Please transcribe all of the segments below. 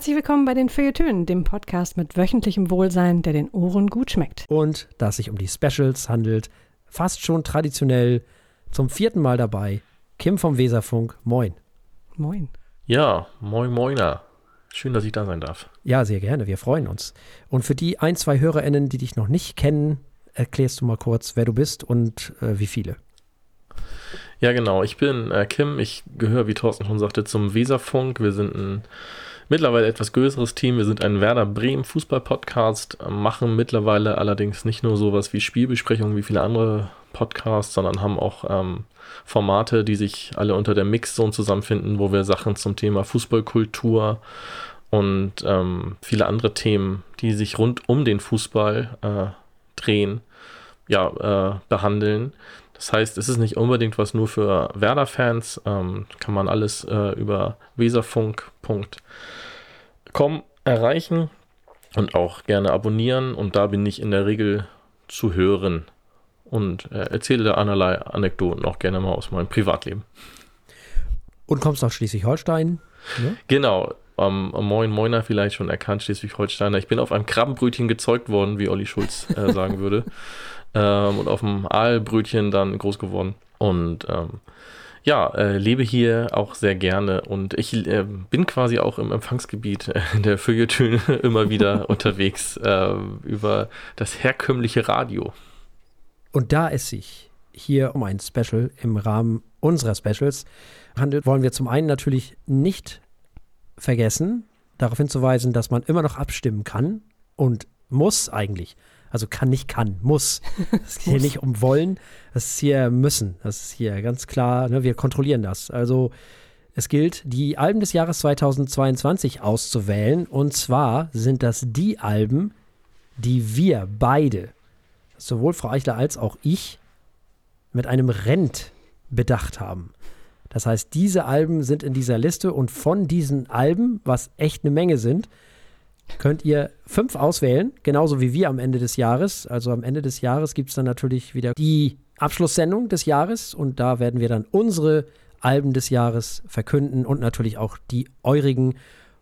Herzlich willkommen bei den Feuilletönen, dem Podcast mit wöchentlichem Wohlsein, der den Ohren gut schmeckt. Und da es sich um die Specials handelt, fast schon traditionell zum vierten Mal dabei, Kim vom Weserfunk. Moin. Moin. Ja, moin moiner. Schön, dass ich da sein darf. Ja, sehr gerne. Wir freuen uns. Und für die ein, zwei HörerInnen, die dich noch nicht kennen, erklärst du mal kurz, wer du bist und äh, wie viele. Ja, genau. Ich bin äh, Kim. Ich gehöre, wie Thorsten schon sagte, zum Weserfunk. Wir sind ein mittlerweile etwas größeres Team. Wir sind ein Werder Bremen Fußball-Podcast, machen mittlerweile allerdings nicht nur sowas wie Spielbesprechungen wie viele andere Podcasts, sondern haben auch ähm, Formate, die sich alle unter der Mixzone zusammenfinden, wo wir Sachen zum Thema Fußballkultur und ähm, viele andere Themen, die sich rund um den Fußball äh, drehen, ja, äh, behandeln. Das heißt, es ist nicht unbedingt was nur für Werder-Fans. Ähm, kann man alles äh, über weserfunk.com erreichen und auch gerne abonnieren. Und da bin ich in der Regel zu hören und äh, erzähle da allerlei Anekdoten auch gerne mal aus meinem Privatleben. Und kommst aus Schleswig-Holstein? Ne? Genau. Um, Moin Moiner vielleicht schon erkannt, Schleswig-Holsteiner. Ich bin auf einem Krabbenbrötchen gezeugt worden, wie Olli Schulz äh, sagen würde. ähm, und auf dem Aalbrötchen dann groß geworden. Und ähm, ja, äh, lebe hier auch sehr gerne und ich äh, bin quasi auch im Empfangsgebiet äh, der Feuilletöne immer wieder unterwegs äh, über das herkömmliche Radio. Und da es sich hier um ein Special im Rahmen unserer Specials handelt, wollen wir zum einen natürlich nicht vergessen, darauf hinzuweisen, dass man immer noch abstimmen kann und muss eigentlich also kann nicht kann, muss. Es geht hier nicht um wollen, es ist hier müssen. Das ist hier ganz klar, ne, wir kontrollieren das. Also es gilt, die Alben des Jahres 2022 auszuwählen. Und zwar sind das die Alben, die wir beide, sowohl Frau Eichler als auch ich, mit einem Rent bedacht haben. Das heißt, diese Alben sind in dieser Liste und von diesen Alben, was echt eine Menge sind, könnt ihr fünf auswählen, genauso wie wir am Ende des Jahres. Also am Ende des Jahres gibt es dann natürlich wieder die Abschlusssendung des Jahres und da werden wir dann unsere Alben des Jahres verkünden und natürlich auch die eurigen.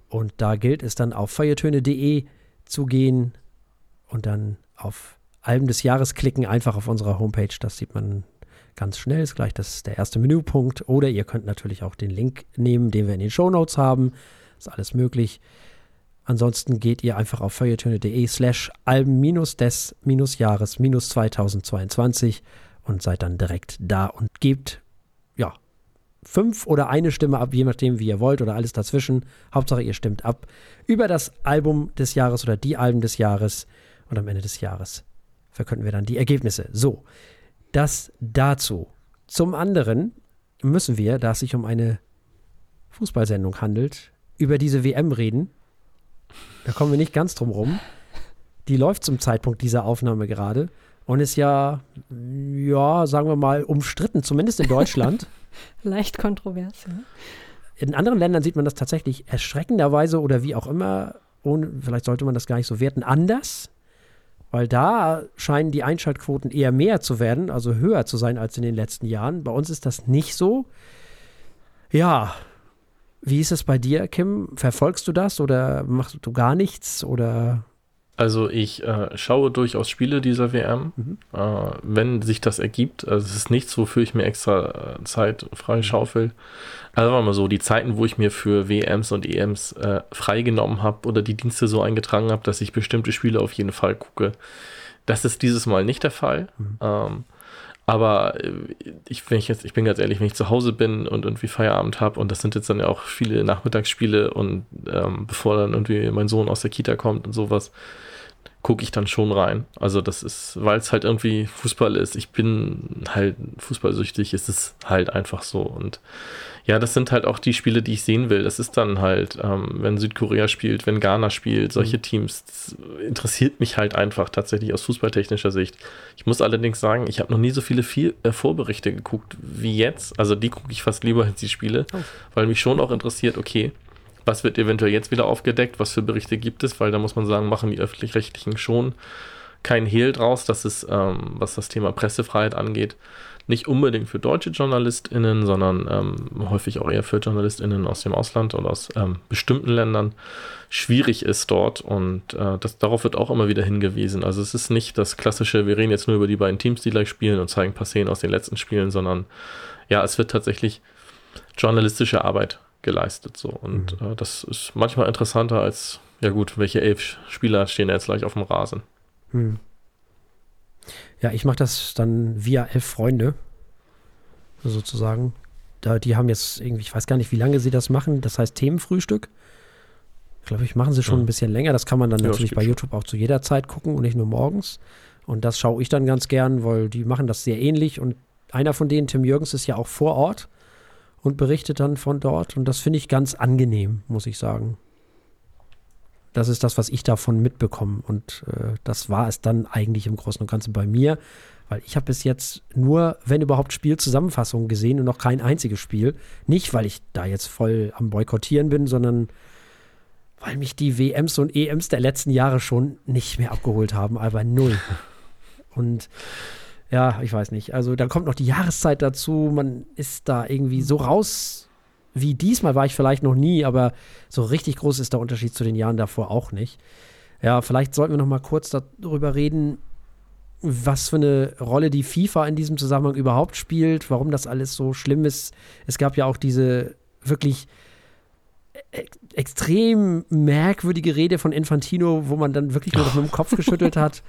Und da gilt es dann auf feuertöne.de zu gehen und dann auf Alben des Jahres klicken, einfach auf unserer Homepage. Das sieht man ganz schnell, ist gleich das ist der erste Menüpunkt. Oder ihr könnt natürlich auch den Link nehmen, den wir in den Show Notes haben. Ist alles möglich. Ansonsten geht ihr einfach auf feuilletöne.de slash Alben-des-Jahres 2022 und seid dann direkt da und gebt, ja, fünf oder eine Stimme ab, je nachdem, wie ihr wollt oder alles dazwischen. Hauptsache, ihr stimmt ab über das Album des Jahres oder die Alben des Jahres und am Ende des Jahres verkünden wir dann die Ergebnisse. So, das dazu. Zum anderen müssen wir, da es sich um eine Fußballsendung handelt, über diese WM reden da kommen wir nicht ganz drum rum. Die läuft zum Zeitpunkt dieser Aufnahme gerade und ist ja, ja, sagen wir mal, umstritten, zumindest in Deutschland. Leicht kontrovers, ja. In anderen Ländern sieht man das tatsächlich erschreckenderweise oder wie auch immer, ohne, vielleicht sollte man das gar nicht so werten, anders. Weil da scheinen die Einschaltquoten eher mehr zu werden, also höher zu sein als in den letzten Jahren. Bei uns ist das nicht so. Ja, wie ist es bei dir, Kim? Verfolgst du das oder machst du gar nichts oder? Also ich äh, schaue durchaus Spiele dieser WM, mhm. äh, wenn sich das ergibt. Also es ist nichts, wofür ich mir extra äh, Zeit freischaufel. Also wir mal so, die Zeiten, wo ich mir für WMs und EMs äh, freigenommen habe oder die Dienste so eingetragen habe, dass ich bestimmte Spiele auf jeden Fall gucke, das ist dieses Mal nicht der Fall. Mhm. Ähm, aber äh, ich, wenn ich jetzt, ich bin ganz ehrlich, wenn ich zu Hause bin und irgendwie Feierabend habe und das sind jetzt dann ja auch viele Nachmittagsspiele und ähm, bevor dann irgendwie mein Sohn aus der Kita kommt und sowas, gucke ich dann schon rein. Also das ist, weil es halt irgendwie Fußball ist. Ich bin halt fußballsüchtig, ist es halt einfach so. Und ja, das sind halt auch die Spiele, die ich sehen will. Das ist dann halt, ähm, wenn Südkorea spielt, wenn Ghana spielt, solche mhm. Teams, interessiert mich halt einfach tatsächlich aus fußballtechnischer Sicht. Ich muss allerdings sagen, ich habe noch nie so viele viel, äh, Vorberichte geguckt wie jetzt. Also die gucke ich fast lieber als die Spiele, oh. weil mich schon auch interessiert, okay, was wird eventuell jetzt wieder aufgedeckt, was für Berichte gibt es, weil da muss man sagen, machen die öffentlich-rechtlichen schon kein Hehl draus, dass es, ähm, was das Thema Pressefreiheit angeht, nicht unbedingt für deutsche JournalistInnen, sondern ähm, häufig auch eher für JournalistInnen aus dem Ausland oder aus ähm, bestimmten Ländern schwierig ist dort und äh, das, darauf wird auch immer wieder hingewiesen. Also es ist nicht das klassische, wir reden jetzt nur über die beiden Teams, die gleich spielen und zeigen ein paar Szenen aus den letzten Spielen, sondern ja, es wird tatsächlich journalistische Arbeit geleistet so und mhm. äh, das ist manchmal interessanter als, ja gut, welche elf Spieler stehen jetzt gleich auf dem Rasen. Mhm. Ja, ich mache das dann via elf Freunde, sozusagen. Da, die haben jetzt irgendwie, ich weiß gar nicht, wie lange sie das machen. Das heißt Themenfrühstück. Glaube ich, machen sie schon ja. ein bisschen länger. Das kann man dann ja, natürlich bei YouTube auch zu jeder Zeit gucken und nicht nur morgens. Und das schaue ich dann ganz gern, weil die machen das sehr ähnlich. Und einer von denen, Tim Jürgens, ist ja auch vor Ort und berichtet dann von dort. Und das finde ich ganz angenehm, muss ich sagen. Das ist das, was ich davon mitbekomme. Und äh, das war es dann eigentlich im Großen und Ganzen bei mir, weil ich habe bis jetzt nur, wenn überhaupt, Spielzusammenfassungen gesehen und noch kein einziges Spiel. Nicht, weil ich da jetzt voll am Boykottieren bin, sondern weil mich die WMs und EMs der letzten Jahre schon nicht mehr abgeholt haben, aber null. Und ja, ich weiß nicht. Also da kommt noch die Jahreszeit dazu. Man ist da irgendwie so raus wie diesmal war ich vielleicht noch nie, aber so richtig groß ist der Unterschied zu den Jahren davor auch nicht. Ja, vielleicht sollten wir noch mal kurz darüber reden, was für eine Rolle die FIFA in diesem Zusammenhang überhaupt spielt, warum das alles so schlimm ist. Es gab ja auch diese wirklich e-, extrem merkwürdige Rede von Infantino, wo man dann wirklich nur noch mit dem Kopf geschüttelt hat.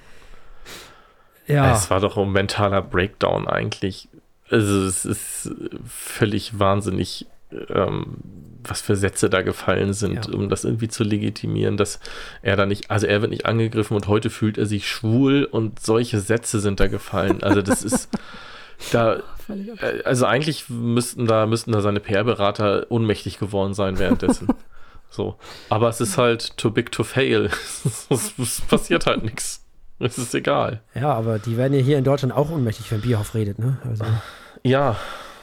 Ja. Es war doch ein mentaler Breakdown eigentlich. Also es ist völlig wahnsinnig ähm, was für Sätze da gefallen sind, ja. um das irgendwie zu legitimieren, dass er da nicht, also er wird nicht angegriffen und heute fühlt er sich schwul und solche Sätze sind da gefallen. Also das ist da, äh, also eigentlich müssten da, müssten da seine PR-Berater ohnmächtig geworden sein währenddessen. So. Aber es ist halt too big to fail. es passiert halt nichts. Es ist egal. Ja, aber die werden ja hier in Deutschland auch ohnmächtig, wenn Bierhoff redet, ne? Also. Ja,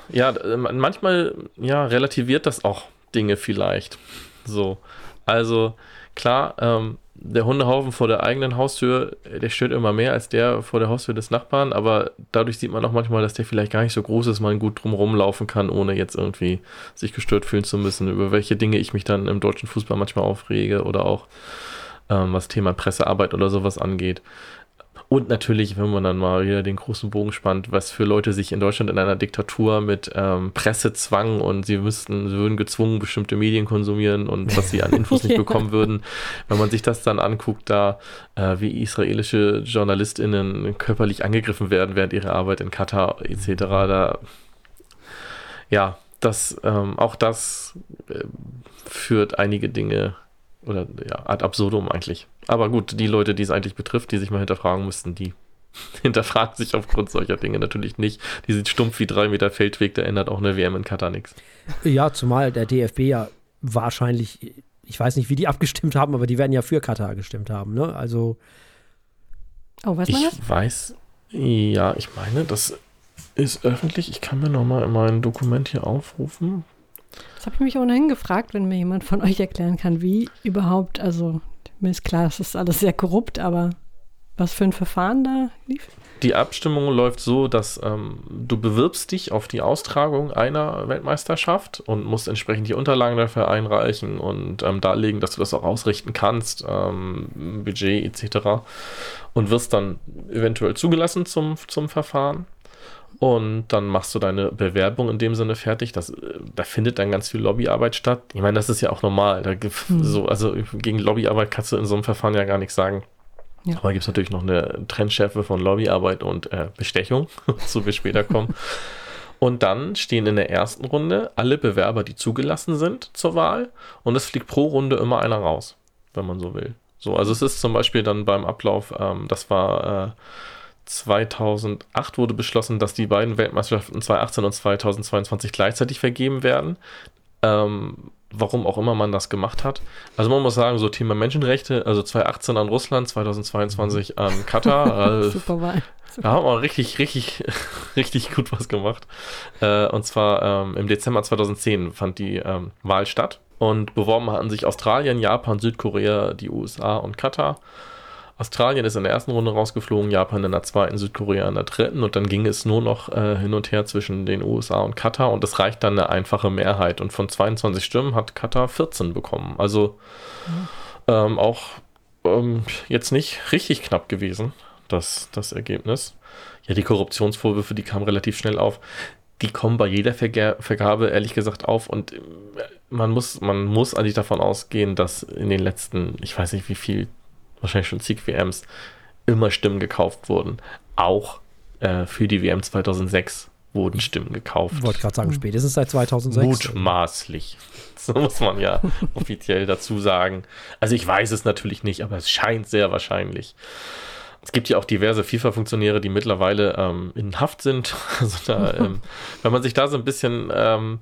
ja, manchmal ja, relativiert das auch Dinge vielleicht. So. Also klar, ähm, der Hundehaufen vor der eigenen Haustür, der stört immer mehr als der vor der Haustür des Nachbarn, aber dadurch sieht man auch manchmal, dass der vielleicht gar nicht so groß ist, man gut drumherum laufen kann, ohne jetzt irgendwie sich gestört fühlen zu müssen, über welche Dinge ich mich dann im deutschen Fußball manchmal aufrege oder auch ähm, was Thema Pressearbeit oder sowas angeht. Und natürlich, wenn man dann mal wieder den großen Bogen spannt, was für Leute sich in Deutschland in einer Diktatur mit ähm, Pressezwang und sie müssten, sie würden gezwungen, bestimmte Medien konsumieren und was sie an Infos nicht bekommen würden. Wenn man sich das dann anguckt, da äh, wie israelische JournalistInnen körperlich angegriffen werden während ihrer Arbeit in Katar etc., da ja, das, ähm, auch das äh, führt einige Dinge oder ja, ad absurdum eigentlich. Aber gut, die Leute, die es eigentlich betrifft, die sich mal hinterfragen müssten, die hinterfragen sich aufgrund solcher Dinge natürlich nicht. Die sieht stumpf wie drei Meter Feldweg, da ändert auch eine WM in Katar nichts. Ja, zumal der DFB ja wahrscheinlich, ich weiß nicht, wie die abgestimmt haben, aber die werden ja für Katar gestimmt haben, ne? Also. Oh, weiß man ich das? weiß, ja, ich meine, das ist öffentlich. Ich kann mir nochmal mein Dokument hier aufrufen. Habe ich mich ohnehin gefragt, wenn mir jemand von euch erklären kann, wie überhaupt, also mir ist klar, das ist alles sehr korrupt, aber was für ein Verfahren da lief? Die Abstimmung läuft so, dass ähm, du bewirbst dich auf die Austragung einer Weltmeisterschaft und musst entsprechend die Unterlagen dafür einreichen und ähm, darlegen, dass du das auch ausrichten kannst, ähm, Budget etc. Und wirst dann eventuell zugelassen zum, zum Verfahren. Und dann machst du deine Bewerbung in dem Sinne fertig. Das, da findet dann ganz viel Lobbyarbeit statt. Ich meine, das ist ja auch normal. Da mhm. so, also gegen Lobbyarbeit kannst du in so einem Verfahren ja gar nichts sagen. Ja. Aber gibt es natürlich noch eine Trennschärfe von Lobbyarbeit und äh, Bestechung, so wir später kommen. Und dann stehen in der ersten Runde alle Bewerber, die zugelassen sind zur Wahl. Und es fliegt pro Runde immer einer raus, wenn man so will. So, also es ist zum Beispiel dann beim Ablauf, ähm, das war äh, 2008 wurde beschlossen, dass die beiden Weltmeisterschaften 2018 und 2022 gleichzeitig vergeben werden. Ähm, warum auch immer man das gemacht hat. Also man muss sagen, so Thema Menschenrechte, also 2018 an Russland, 2022 an Katar. Äh, Super Wahl. Da haben wir richtig, richtig, richtig gut was gemacht. Äh, und zwar ähm, im Dezember 2010 fand die ähm, Wahl statt. Und beworben hatten sich Australien, Japan, Südkorea, die USA und Katar. Australien ist in der ersten Runde rausgeflogen, Japan in der zweiten, Südkorea in der dritten und dann ging es nur noch äh, hin und her zwischen den USA und Katar und das reicht dann eine einfache Mehrheit. Und von 22 Stimmen hat Katar 14 bekommen. Also mhm. ähm, auch ähm, jetzt nicht richtig knapp gewesen, das, das Ergebnis. Ja, die Korruptionsvorwürfe, die kamen relativ schnell auf. Die kommen bei jeder Verga Vergabe ehrlich gesagt auf und äh, man muss, man muss eigentlich davon ausgehen, dass in den letzten, ich weiß nicht wie viel, wahrscheinlich schon zig WMs, immer Stimmen gekauft wurden. Auch äh, für die WM 2006 wurden Stimmen gekauft. Ich wollte gerade sagen, spätestens seit 2006. Mutmaßlich. So muss man ja offiziell dazu sagen. Also ich weiß es natürlich nicht, aber es scheint sehr wahrscheinlich. Es gibt ja auch diverse FIFA-Funktionäre, die mittlerweile ähm, in Haft sind. Also da, ähm, wenn man sich da so ein bisschen ähm,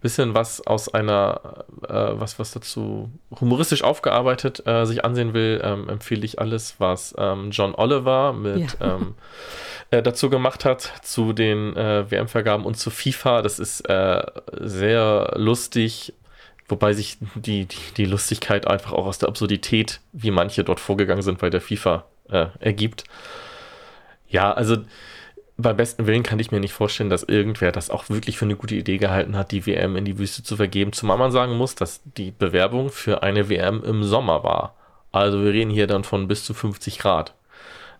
bisschen was aus einer, äh, was, was dazu humoristisch aufgearbeitet äh, sich ansehen will, ähm, empfehle ich alles, was ähm, John Oliver mit ja. ähm, äh, dazu gemacht hat, zu den äh, WM-Vergaben und zu FIFA. Das ist äh, sehr lustig, wobei sich die, die, die, Lustigkeit einfach auch aus der Absurdität, wie manche dort vorgegangen sind bei der FIFA, äh, ergibt. Ja, also beim besten Willen kann ich mir nicht vorstellen, dass irgendwer das auch wirklich für eine gute Idee gehalten hat, die WM in die Wüste zu vergeben. Zumal man sagen muss, dass die Bewerbung für eine WM im Sommer war. Also wir reden hier dann von bis zu 50 Grad.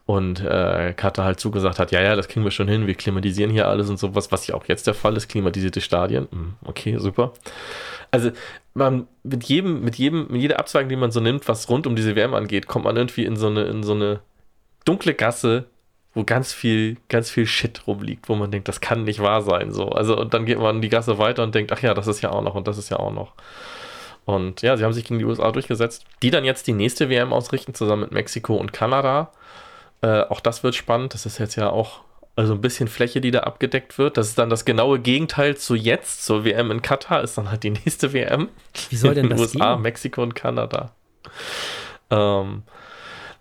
Und äh, Katar halt zugesagt hat, ja, ja, das kriegen wir schon hin, wir klimatisieren hier alles und sowas, was ja auch jetzt der Fall ist, klimatisierte Stadien. Hm, okay, super. Also man mit jedem, mit jedem, mit jeder Abzweigung, die man so nimmt, was rund um diese WM angeht, kommt man irgendwie in so eine, in so eine dunkle Gasse, wo ganz viel, ganz viel Shit rumliegt, wo man denkt, das kann nicht wahr sein. So. Also, und dann geht man die Gasse weiter und denkt, ach ja, das ist ja auch noch und das ist ja auch noch. Und ja, sie haben sich gegen die USA durchgesetzt, die dann jetzt die nächste WM ausrichten, zusammen mit Mexiko und Kanada. Äh, auch das wird spannend. Das ist jetzt ja auch also ein bisschen Fläche, die da abgedeckt wird. Das ist dann das genaue Gegenteil zu jetzt, zur WM in Katar, ist dann halt die nächste WM. Wie soll denn in das USA, gehen? Mexiko und Kanada. Ähm,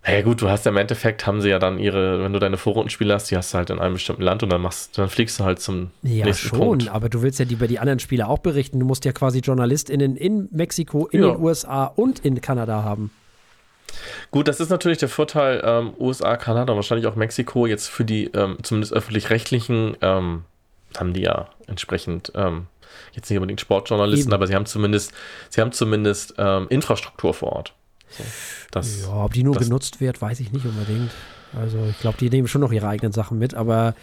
naja gut, du hast ja im Endeffekt, haben sie ja dann ihre, wenn du deine Vorrundenspiele hast, die hast du halt in einem bestimmten Land und dann machst, dann fliegst du halt zum ja, nächsten schon, Punkt. aber du willst ja über die anderen Spiele auch berichten. Du musst ja quasi JournalistInnen in Mexiko, in ja. den USA und in Kanada haben. Gut, das ist natürlich der Vorteil ähm, USA, Kanada, wahrscheinlich auch Mexiko jetzt für die ähm, zumindest öffentlich-rechtlichen ähm, haben die ja entsprechend ähm, jetzt nicht unbedingt Sportjournalisten, Eben. aber sie haben zumindest, sie haben zumindest ähm, Infrastruktur vor Ort. So, das, ja, ob die nur das, genutzt wird, weiß ich nicht unbedingt. Also ich glaube, die nehmen schon noch ihre eigenen Sachen mit, aber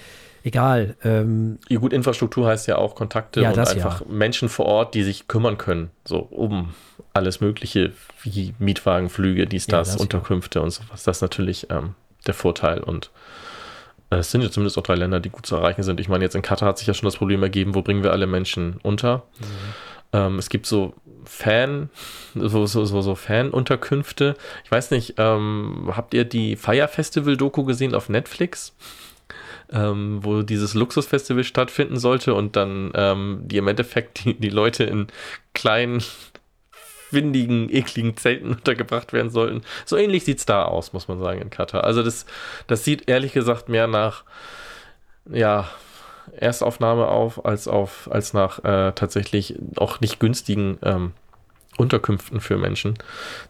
egal. Ähm, ja gut, Infrastruktur heißt ja auch Kontakte ja, und einfach ja. Menschen vor Ort, die sich kümmern können, so um alles Mögliche, wie Mietwagenflüge, dies, das, das Unterkünfte und sowas. Das ist natürlich ähm, der Vorteil und äh, es sind ja zumindest auch drei Länder, die gut zu erreichen sind. Ich meine, jetzt in Katar hat sich ja schon das Problem ergeben, wo bringen wir alle Menschen unter? Mhm. Ähm, es gibt so Fan, so, so, so, so Fan-Unterkünfte. Ich weiß nicht, ähm, habt ihr die Fire Festival-Doku gesehen auf Netflix? Ähm, wo dieses Luxusfestival stattfinden sollte und dann ähm, die im Endeffekt die, die Leute in kleinen, windigen, ekligen Zelten untergebracht werden sollten. So ähnlich sieht es da aus, muss man sagen, in Katar. Also das, das sieht ehrlich gesagt mehr nach, ja, Erstaufnahme auf, als auf, als nach äh, tatsächlich auch nicht günstigen ähm, Unterkünften für Menschen.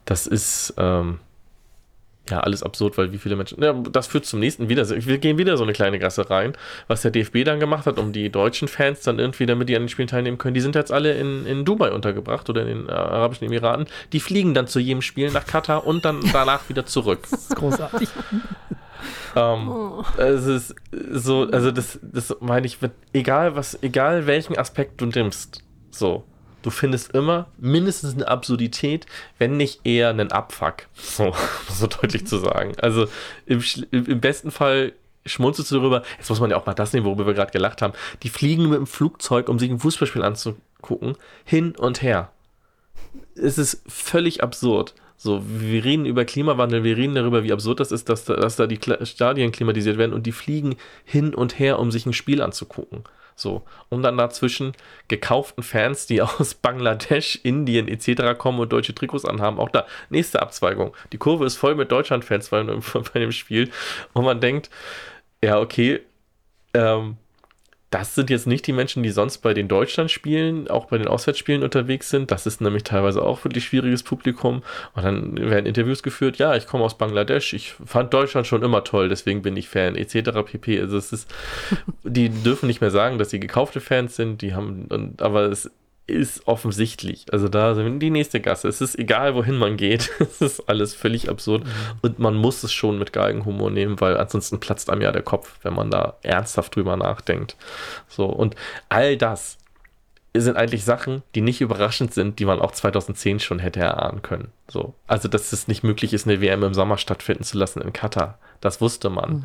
Das ist ähm, ja alles absurd, weil wie viele Menschen. Ja, das führt zum nächsten wieder. Wir gehen wieder so eine kleine Gasse rein, was der DFB dann gemacht hat, um die deutschen Fans dann irgendwie, damit die an den Spielen teilnehmen können. Die sind jetzt alle in, in Dubai untergebracht oder in den äh, Arabischen Emiraten. Die fliegen dann zu jedem Spiel nach Katar und dann danach wieder zurück. Das ist großartig. Ähm, oh. Es ist so, also das, das meine ich, mit, egal was, egal welchen Aspekt du nimmst, so, du findest immer mindestens eine Absurdität, wenn nicht eher einen Abfuck, so, so deutlich zu sagen. Also im, im besten Fall schmunzelst du darüber, jetzt muss man ja auch mal das nehmen, worüber wir gerade gelacht haben, die fliegen mit dem Flugzeug, um sich ein Fußballspiel anzugucken, hin und her. Es ist völlig absurd. So, wir reden über Klimawandel, wir reden darüber, wie absurd das ist, dass da, dass da die Stadien klimatisiert werden und die fliegen hin und her, um sich ein Spiel anzugucken. So, und dann dazwischen gekauften Fans, die aus Bangladesch, Indien etc. kommen und deutsche Trikots anhaben. Auch da, nächste Abzweigung. Die Kurve ist voll mit Deutschland-Fans bei, bei dem Spiel. Und man denkt, ja, okay, ähm, das sind jetzt nicht die Menschen, die sonst bei den Deutschlandspielen, auch bei den Auswärtsspielen unterwegs sind. Das ist nämlich teilweise auch wirklich schwieriges Publikum. Und dann werden Interviews geführt, ja, ich komme aus Bangladesch, ich fand Deutschland schon immer toll, deswegen bin ich Fan, etc. pp. Also es ist, die dürfen nicht mehr sagen, dass sie gekaufte Fans sind, die haben, aber es ist offensichtlich. Also da sind die nächste Gasse. Es ist egal, wohin man geht. es ist alles völlig absurd. Mhm. Und man muss es schon mit Galgenhumor nehmen, weil ansonsten platzt einem ja der Kopf, wenn man da ernsthaft drüber nachdenkt. So, und all das sind eigentlich Sachen, die nicht überraschend sind, die man auch 2010 schon hätte erahnen können. So. Also, dass es nicht möglich ist, eine WM im Sommer stattfinden zu lassen in Katar. Das wusste man. Mhm.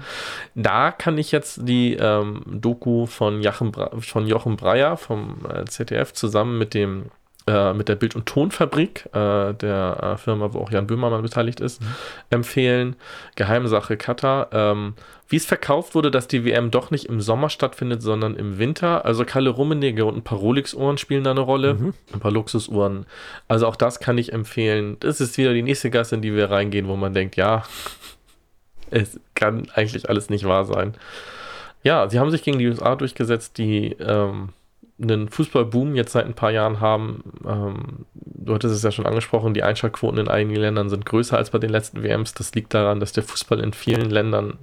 Da kann ich jetzt die ähm, Doku von, Jochen, von Jochen Breyer vom äh, ZDF zusammen mit dem äh, mit der Bild- und Tonfabrik, äh, der äh, Firma, wo auch Jan Böhmermann beteiligt ist, mhm. empfehlen. Geheimsache Katar. Ähm, wie es verkauft wurde, dass die WM doch nicht im Sommer stattfindet, sondern im Winter. Also Kalle Rummenigge und ein paar Rolex-Uhren spielen da eine Rolle. Mhm. Ein paar Luxusuhren. Also auch das kann ich empfehlen. Das ist wieder die nächste Gasse, in die wir reingehen, wo man denkt, ja, es kann eigentlich alles nicht wahr sein. Ja, sie haben sich gegen die USA durchgesetzt, die ähm, einen Fußballboom jetzt seit ein paar Jahren haben. Ähm, du hattest es ja schon angesprochen, die Einschaltquoten in einigen Ländern sind größer als bei den letzten WMs. Das liegt daran, dass der Fußball in vielen Ländern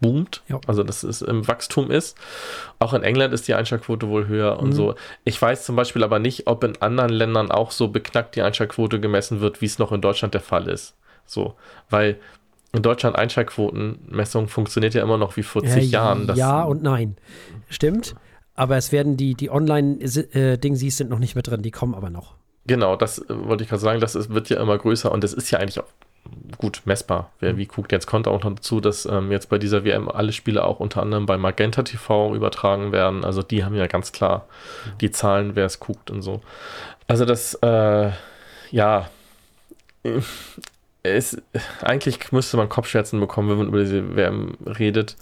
boomt, ja. also dass es im Wachstum ist. Auch in England ist die Einschaltquote wohl höher und mhm. so. Ich weiß zum Beispiel aber nicht, ob in anderen Ländern auch so beknackt die Einschaltquote gemessen wird, wie es noch in Deutschland der Fall ist. So, weil in Deutschland Einschaltquotenmessung funktioniert ja immer noch wie vor zig ja, Jahren. ja und nein. Stimmt. Aber es werden die, die Online-Dingsies sind noch nicht mit drin, die kommen aber noch. Genau, das äh, wollte ich gerade sagen, das ist, wird ja immer größer und das ist ja eigentlich auch gut messbar. Wer mhm. wie guckt, jetzt kommt auch noch dazu, dass ähm, jetzt bei dieser WM alle Spiele auch unter anderem bei Magenta TV übertragen werden. Also die haben ja ganz klar mhm. die Zahlen, wer es guckt und so. Also das, äh, ja, es, eigentlich müsste man Kopfschmerzen bekommen, wenn man über diese WM redet.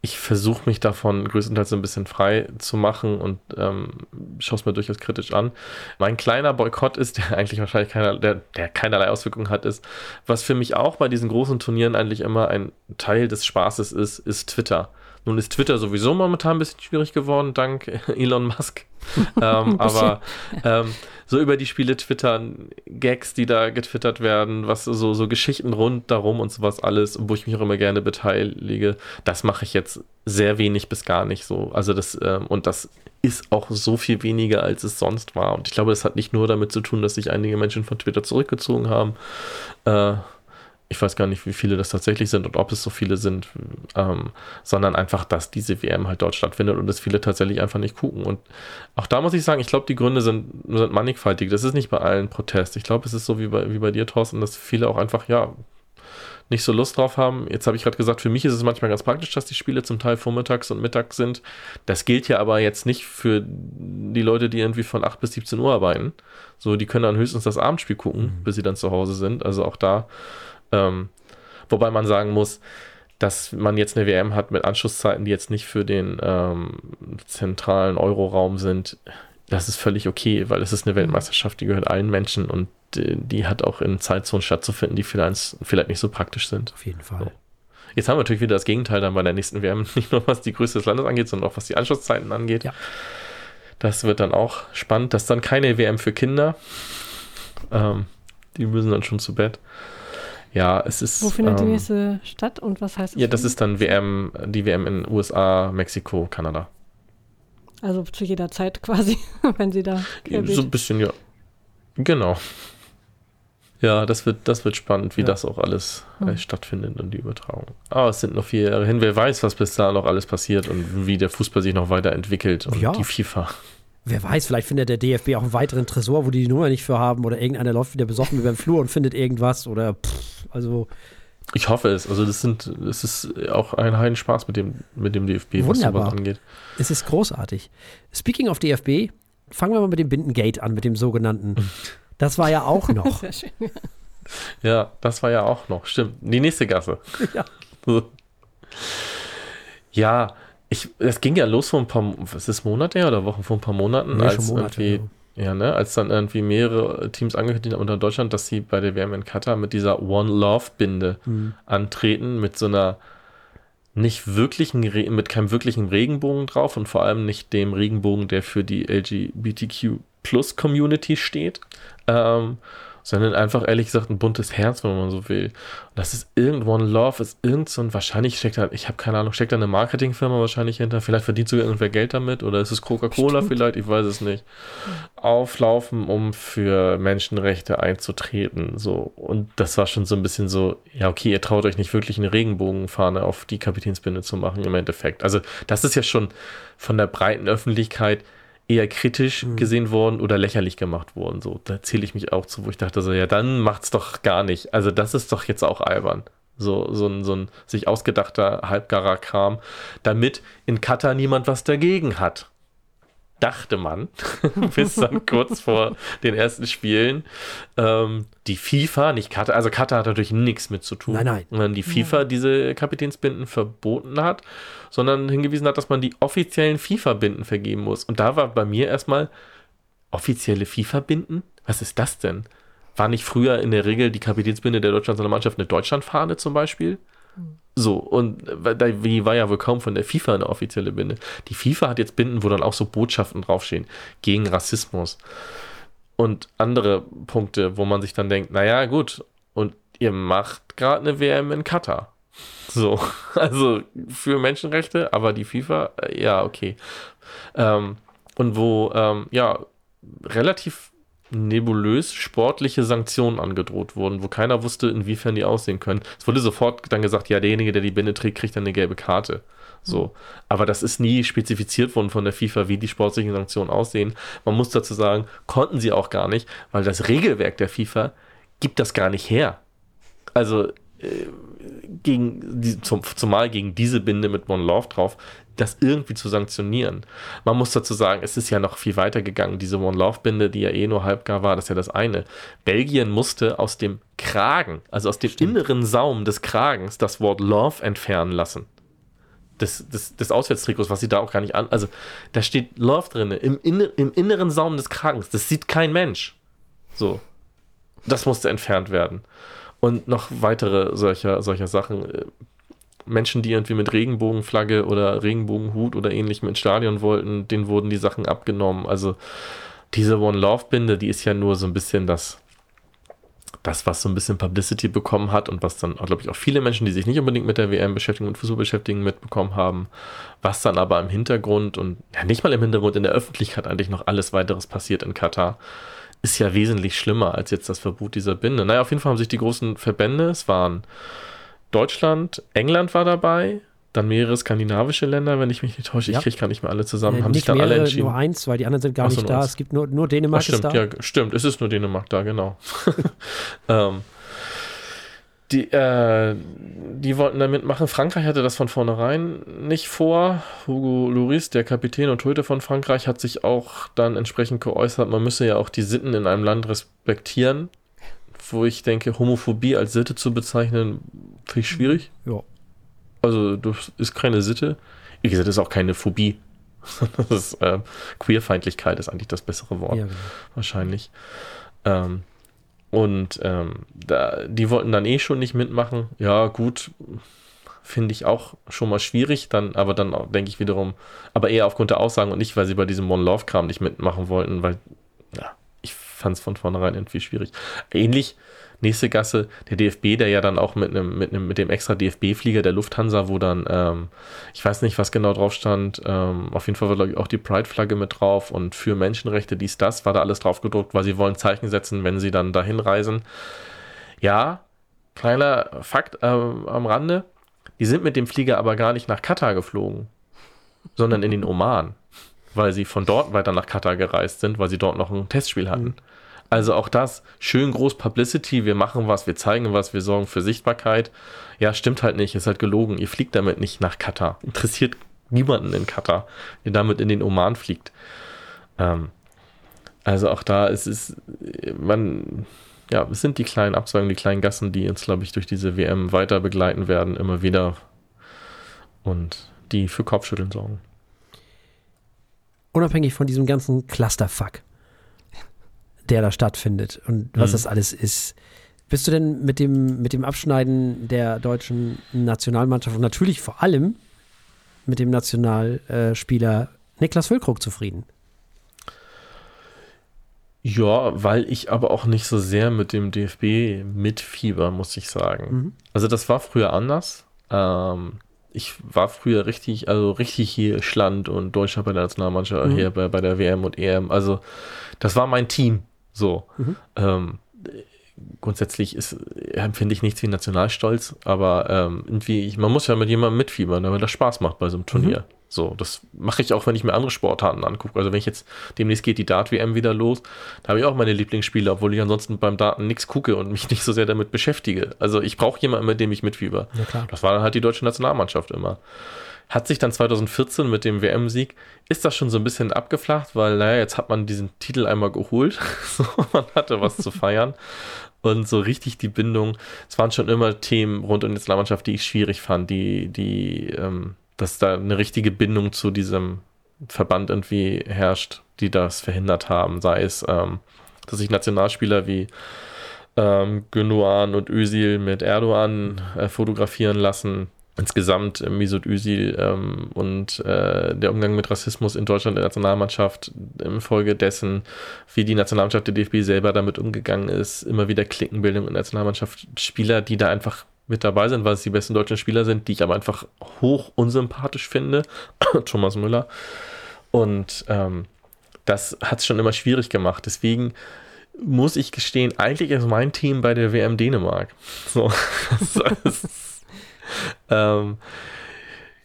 Ich versuche mich davon größtenteils ein bisschen frei zu machen und ähm, schaue es mir durchaus kritisch an. Mein kleiner Boykott ist, der eigentlich wahrscheinlich keiner, der, der keinerlei Auswirkungen hat, ist, was für mich auch bei diesen großen Turnieren eigentlich immer ein Teil des Spaßes ist, ist Twitter. Nun ist Twitter sowieso momentan ein bisschen schwierig geworden, dank Elon Musk. ähm, aber ähm, so über die Spiele twittern, Gags, die da getwittert werden, was so, so Geschichten rund darum und sowas alles, wo ich mich auch immer gerne beteilige, das mache ich jetzt sehr wenig bis gar nicht so. Also das, ähm, und das ist auch so viel weniger, als es sonst war. Und ich glaube, das hat nicht nur damit zu tun, dass sich einige Menschen von Twitter zurückgezogen haben. Äh, ich weiß gar nicht, wie viele das tatsächlich sind und ob es so viele sind, ähm, sondern einfach, dass diese WM halt dort stattfindet und es viele tatsächlich einfach nicht gucken. Und auch da muss ich sagen, ich glaube, die Gründe sind, sind mannigfaltig. Das ist nicht bei allen Protest. Ich glaube, es ist so wie bei, wie bei dir, Thorsten, dass viele auch einfach, ja, nicht so Lust drauf haben. Jetzt habe ich gerade gesagt, für mich ist es manchmal ganz praktisch, dass die Spiele zum Teil vormittags und mittags sind. Das gilt ja aber jetzt nicht für die Leute, die irgendwie von 8 bis 17 Uhr arbeiten. So, die können dann höchstens das Abendspiel gucken, mhm. bis sie dann zu Hause sind. Also auch da ähm, wobei man sagen muss, dass man jetzt eine WM hat mit Anschlusszeiten, die jetzt nicht für den ähm, zentralen Euroraum sind, das ist völlig okay, weil es ist eine Weltmeisterschaft, die gehört allen Menschen und die, die hat auch in Zeitzonen stattzufinden, die vielleicht, vielleicht nicht so praktisch sind. Auf jeden Fall. So. Jetzt haben wir natürlich wieder das Gegenteil dann bei der nächsten WM, nicht nur was die Größe des Landes angeht, sondern auch was die Anschlusszeiten angeht. Ja. Das wird dann auch spannend. Das ist dann keine WM für Kinder. Ähm, die müssen dann schon zu Bett. Ja, es ist. Wo findet ähm, die nächste statt und was heißt das? Ja, das ist dann WM, die WM in USA, Mexiko, Kanada. Also zu jeder Zeit quasi, wenn sie da. Querbeet. So ein bisschen, ja. Genau. Ja, das wird, das wird spannend, wie ja. das auch alles hm. stattfindet und die Übertragung. Aber es sind noch vier Jahre hin. Wer weiß, was bis da noch alles passiert und wie der Fußball sich noch weiterentwickelt und ja. die FIFA. Wer weiß, vielleicht findet der DFB auch einen weiteren Tresor, wo die die Nummer nicht für haben oder irgendeiner läuft wieder besoffen über den Flur und findet irgendwas oder pff, also. Ich hoffe es. Also das sind, es ist auch ein heiden Spaß mit dem, mit dem DFB, Wunderbar. was sowas angeht. Es ist großartig. Speaking of DFB, fangen wir mal mit dem Bindengate an, mit dem sogenannten. Das war ja auch noch. Sehr schön, ja. ja, das war ja auch noch. Stimmt. Die nächste Gasse. Ja. ja, ich, das ging ja los vor ein paar, was ist Monate oder Wochen vor ein paar Monaten, nee, als Monate, irgendwie, ja. ja. ne, als dann irgendwie mehrere Teams angekündigt haben unter Deutschland, dass sie bei der WM in Katar mit dieser One Love Binde mhm. antreten, mit so einer nicht wirklichen, mit keinem wirklichen Regenbogen drauf und vor allem nicht dem Regenbogen, der für die LGBTQ Plus Community steht. Ähm, sondern einfach ehrlich gesagt ein buntes Herz, wenn man so will. Und das ist irgendwo ein Love, ist irgend so ein, wahrscheinlich steckt da, ich habe keine Ahnung, steckt da eine Marketingfirma wahrscheinlich hinter, vielleicht verdient sogar irgendwer Geld damit oder ist es Coca-Cola vielleicht, ich weiß es nicht. Auflaufen, um für Menschenrechte einzutreten, so. Und das war schon so ein bisschen so, ja, okay, ihr traut euch nicht wirklich eine Regenbogenfahne auf die Kapitänsbinde zu machen im Endeffekt. Also, das ist ja schon von der breiten Öffentlichkeit eher kritisch mhm. gesehen worden oder lächerlich gemacht worden. So, da zähle ich mich auch zu, wo ich dachte so, ja, dann macht's doch gar nicht. Also das ist doch jetzt auch albern. So, so ein, so ein sich ausgedachter halbgarer Kram, damit in Katar niemand was dagegen hat dachte man, bis dann kurz vor den ersten Spielen, ähm, die FIFA, nicht Katar, also Katar hat natürlich nichts mit zu tun. Nein, nein. Sondern die FIFA nein. diese Kapitänsbinden verboten hat, sondern hingewiesen hat, dass man die offiziellen FIFA-Binden vergeben muss. Und da war bei mir erstmal offizielle FIFA-Binden? Was ist das denn? War nicht früher in der Regel die Kapitänsbinde der Deutschlandmannschaft eine Deutschlandfahne zum Beispiel? So, und die war ja wohl kaum von der FIFA eine offizielle Binde. Die FIFA hat jetzt Binden, wo dann auch so Botschaften draufstehen gegen Rassismus und andere Punkte, wo man sich dann denkt, naja, gut, und ihr macht gerade eine WM in Katar. So, also für Menschenrechte, aber die FIFA, äh, ja, okay. Ähm, und wo, ähm, ja, relativ nebulös sportliche Sanktionen angedroht wurden, wo keiner wusste, inwiefern die aussehen können. Es wurde sofort dann gesagt, ja, derjenige, der die Binde trägt, kriegt dann eine gelbe Karte. So. Mhm. Aber das ist nie spezifiziert worden von der FIFA, wie die sportlichen Sanktionen aussehen. Man muss dazu sagen, konnten sie auch gar nicht, weil das Regelwerk der FIFA gibt das gar nicht her. Also, äh, gegen die, zum, zumal gegen diese Binde mit One Love drauf, das irgendwie zu sanktionieren. Man muss dazu sagen, es ist ja noch viel weiter gegangen. Diese One Love Binde, die ja eh nur halbgar war, das ist ja das eine. Belgien musste aus dem Kragen, also aus dem Stimmt. inneren Saum des Kragens, das Wort Love entfernen lassen. Des, des, des Auswärtstrikots, was sie da auch gar nicht an. Also, da steht Love drin, im, inner, im inneren Saum des Kragens. Das sieht kein Mensch. So. Das musste entfernt werden. Und noch weitere solcher, solcher Sachen. Menschen, die irgendwie mit Regenbogenflagge oder Regenbogenhut oder ähnlichem ins Stadion wollten, denen wurden die Sachen abgenommen. Also diese One Love Binde, die ist ja nur so ein bisschen das, das, was so ein bisschen Publicity bekommen hat und was dann, glaube ich, auch viele Menschen, die sich nicht unbedingt mit der WM beschäftigen und Fußball beschäftigen, mitbekommen haben, was dann aber im Hintergrund und ja, nicht mal im Hintergrund, in der Öffentlichkeit eigentlich noch alles weiteres passiert in Katar, ist ja wesentlich schlimmer als jetzt das Verbot dieser Binde. Naja, auf jeden Fall haben sich die großen Verbände, es waren Deutschland, England war dabei, dann mehrere skandinavische Länder, wenn ich mich nicht täusche. Ja. Ich kriege gar nicht mehr alle zusammen. Äh, haben sich dann mehrere, alle entschieden. Nur eins, weil die anderen sind gar Achso, nicht da. Eins. Es gibt nur, nur Dänemark. Ach, stimmt, da. ja, stimmt. Es ist nur Dänemark da, genau. ähm, die, äh, die wollten da mitmachen. Frankreich hatte das von vornherein nicht vor. Hugo Lloris, der Kapitän und Torhüter von Frankreich, hat sich auch dann entsprechend geäußert, man müsse ja auch die Sitten in einem Land respektieren wo ich denke, Homophobie als Sitte zu bezeichnen, finde ich schwierig. Ja. Also, das ist keine Sitte. Wie gesagt, das ist auch keine Phobie. das ist, äh, Queerfeindlichkeit ist eigentlich das bessere Wort. Ja, genau. Wahrscheinlich. Ähm, und ähm, da, die wollten dann eh schon nicht mitmachen. Ja, gut, finde ich auch schon mal schwierig, dann, aber dann denke ich wiederum, aber eher aufgrund der Aussagen und nicht, weil sie bei diesem One Love-Kram nicht mitmachen wollten, weil, ja, fand es von vornherein irgendwie schwierig. Ähnlich, nächste Gasse, der DFB, der ja dann auch mit einem, mit einem, mit dem extra DFB-Flieger der Lufthansa, wo dann, ähm, ich weiß nicht, was genau drauf stand, ähm, auf jeden Fall war, glaube ich, auch die Pride-Flagge mit drauf und für Menschenrechte, dies, das, war da alles drauf gedruckt, weil sie wollen Zeichen setzen, wenn sie dann dahin reisen. Ja, kleiner Fakt ähm, am Rande, die sind mit dem Flieger aber gar nicht nach Katar geflogen, sondern in den Oman weil sie von dort weiter nach Katar gereist sind, weil sie dort noch ein Testspiel hatten. Also auch das, schön groß Publicity, wir machen was, wir zeigen was, wir sorgen für Sichtbarkeit. Ja, stimmt halt nicht, ist halt gelogen. Ihr fliegt damit nicht nach Katar. Interessiert niemanden in Katar, ihr damit in den Oman fliegt. Ähm, also auch da ist es, man, ja, es sind die kleinen Abzweigungen, die kleinen Gassen, die uns, glaube ich, durch diese WM weiter begleiten werden, immer wieder. Und die für Kopfschütteln sorgen unabhängig von diesem ganzen Clusterfuck, der da stattfindet und was mhm. das alles ist, Bist du denn mit dem, mit dem Abschneiden der deutschen Nationalmannschaft und natürlich vor allem mit dem Nationalspieler Niklas Füllkrug zufrieden? Ja, weil ich aber auch nicht so sehr mit dem DFB mitfieber, muss ich sagen. Mhm. Also das war früher anders. Ähm, ich war früher richtig, also richtig hier Schland und Deutscher bei der Nationalmannschaft, mhm. hier bei, bei der WM und EM. Also das war mein Team. So. Mhm. Ähm, grundsätzlich ist, empfinde ich nichts wie Nationalstolz, aber ähm, irgendwie, ich, man muss ja mit jemandem mitfiebern, damit das Spaß macht bei so einem Turnier. Mhm. So, das mache ich auch, wenn ich mir andere Sportarten angucke. Also wenn ich jetzt, demnächst geht die Dart-WM wieder los, da habe ich auch meine Lieblingsspiele, obwohl ich ansonsten beim Daten nichts gucke und mich nicht so sehr damit beschäftige. Also ich brauche jemanden, mit dem ich mitfieber. Ja, das war dann halt die deutsche Nationalmannschaft immer. Hat sich dann 2014 mit dem WM-Sieg, ist das schon so ein bisschen abgeflacht, weil, naja, jetzt hat man diesen Titel einmal geholt. so, man hatte was zu feiern. Und so richtig die Bindung, es waren schon immer Themen rund um die Nationalmannschaft, die ich schwierig fand, die, die, ähm, dass da eine richtige Bindung zu diesem Verband irgendwie herrscht, die das verhindert haben. Sei es, ähm, dass sich Nationalspieler wie ähm, Gündogan und Özil mit Erdogan äh, fotografieren lassen, insgesamt äh, Mesut Özil ähm, und äh, der Umgang mit Rassismus in Deutschland der Nationalmannschaft infolgedessen, wie die Nationalmannschaft der DFB selber damit umgegangen ist, immer wieder Klickenbildung in der Nationalmannschaft, Spieler, die da einfach mit dabei sind, weil es die besten deutschen Spieler sind, die ich aber einfach hoch unsympathisch finde. Thomas Müller. Und ähm, das hat es schon immer schwierig gemacht. Deswegen muss ich gestehen, eigentlich ist mein Team bei der WM Dänemark. So, das ist, ähm,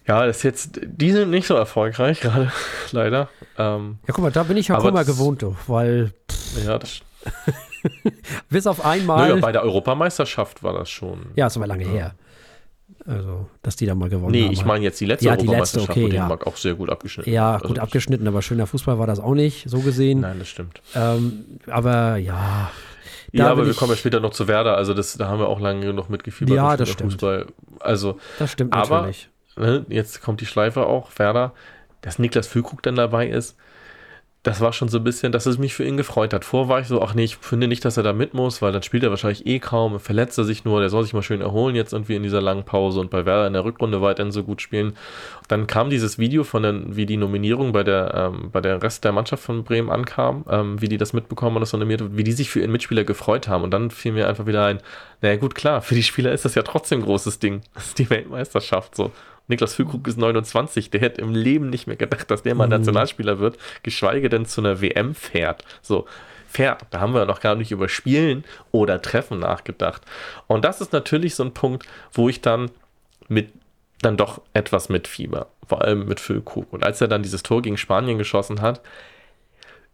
ja, das ist jetzt, die sind nicht so erfolgreich gerade, leider. Ähm, ja, guck mal, da bin ich ja Kummer gewohnt, doch, weil. Pff, ja, das. bis auf einmal. Naja, bei der Europameisterschaft war das schon. Ja, ist aber lange ja. her. Also, dass die da mal gewonnen nee, haben. Nee, ich meine jetzt die letzte ja, die Europameisterschaft, letzte, okay, ja. Dänemark auch sehr gut abgeschnitten. Ja, also gut abgeschnitten, aber schöner Fußball war das auch nicht, so gesehen. Nein, das stimmt. Ähm, aber ja, ja, aber wir kommen ja später noch zu Werder, also das, da haben wir auch lange genug mitgefiebert. Ja, das stimmt. Fußball. Also, das stimmt aber, natürlich. Ne, jetzt kommt die Schleife auch, Werder, dass Niklas Füllkrug dann dabei ist das war schon so ein bisschen, dass es mich für ihn gefreut hat. Vor war ich so, ach nee, ich finde nicht, dass er da mit muss, weil dann spielt er wahrscheinlich eh kaum, verletzt er sich nur, der soll sich mal schön erholen jetzt irgendwie in dieser langen Pause und bei Werder in der Rückrunde weiterhin so gut spielen. Dann kam dieses Video von den, wie die Nominierung bei der, ähm, bei der Rest der Mannschaft von Bremen ankam, ähm, wie die das mitbekommen und das nominiert wird, wie die sich für ihren Mitspieler gefreut haben. Und dann fiel mir einfach wieder ein, naja gut, klar, für die Spieler ist das ja trotzdem ein großes Ding. Das ist die Weltmeisterschaft so. Niklas Füllkrug ist 29, der hätte im Leben nicht mehr gedacht, dass der mal mhm. Nationalspieler wird, geschweige denn zu einer WM fährt. So, fährt. Da haben wir noch gar nicht über Spielen oder Treffen nachgedacht. Und das ist natürlich so ein Punkt, wo ich dann mit dann doch etwas mit Fieber, vor allem mit Füllkrug. Und als er dann dieses Tor gegen Spanien geschossen hat,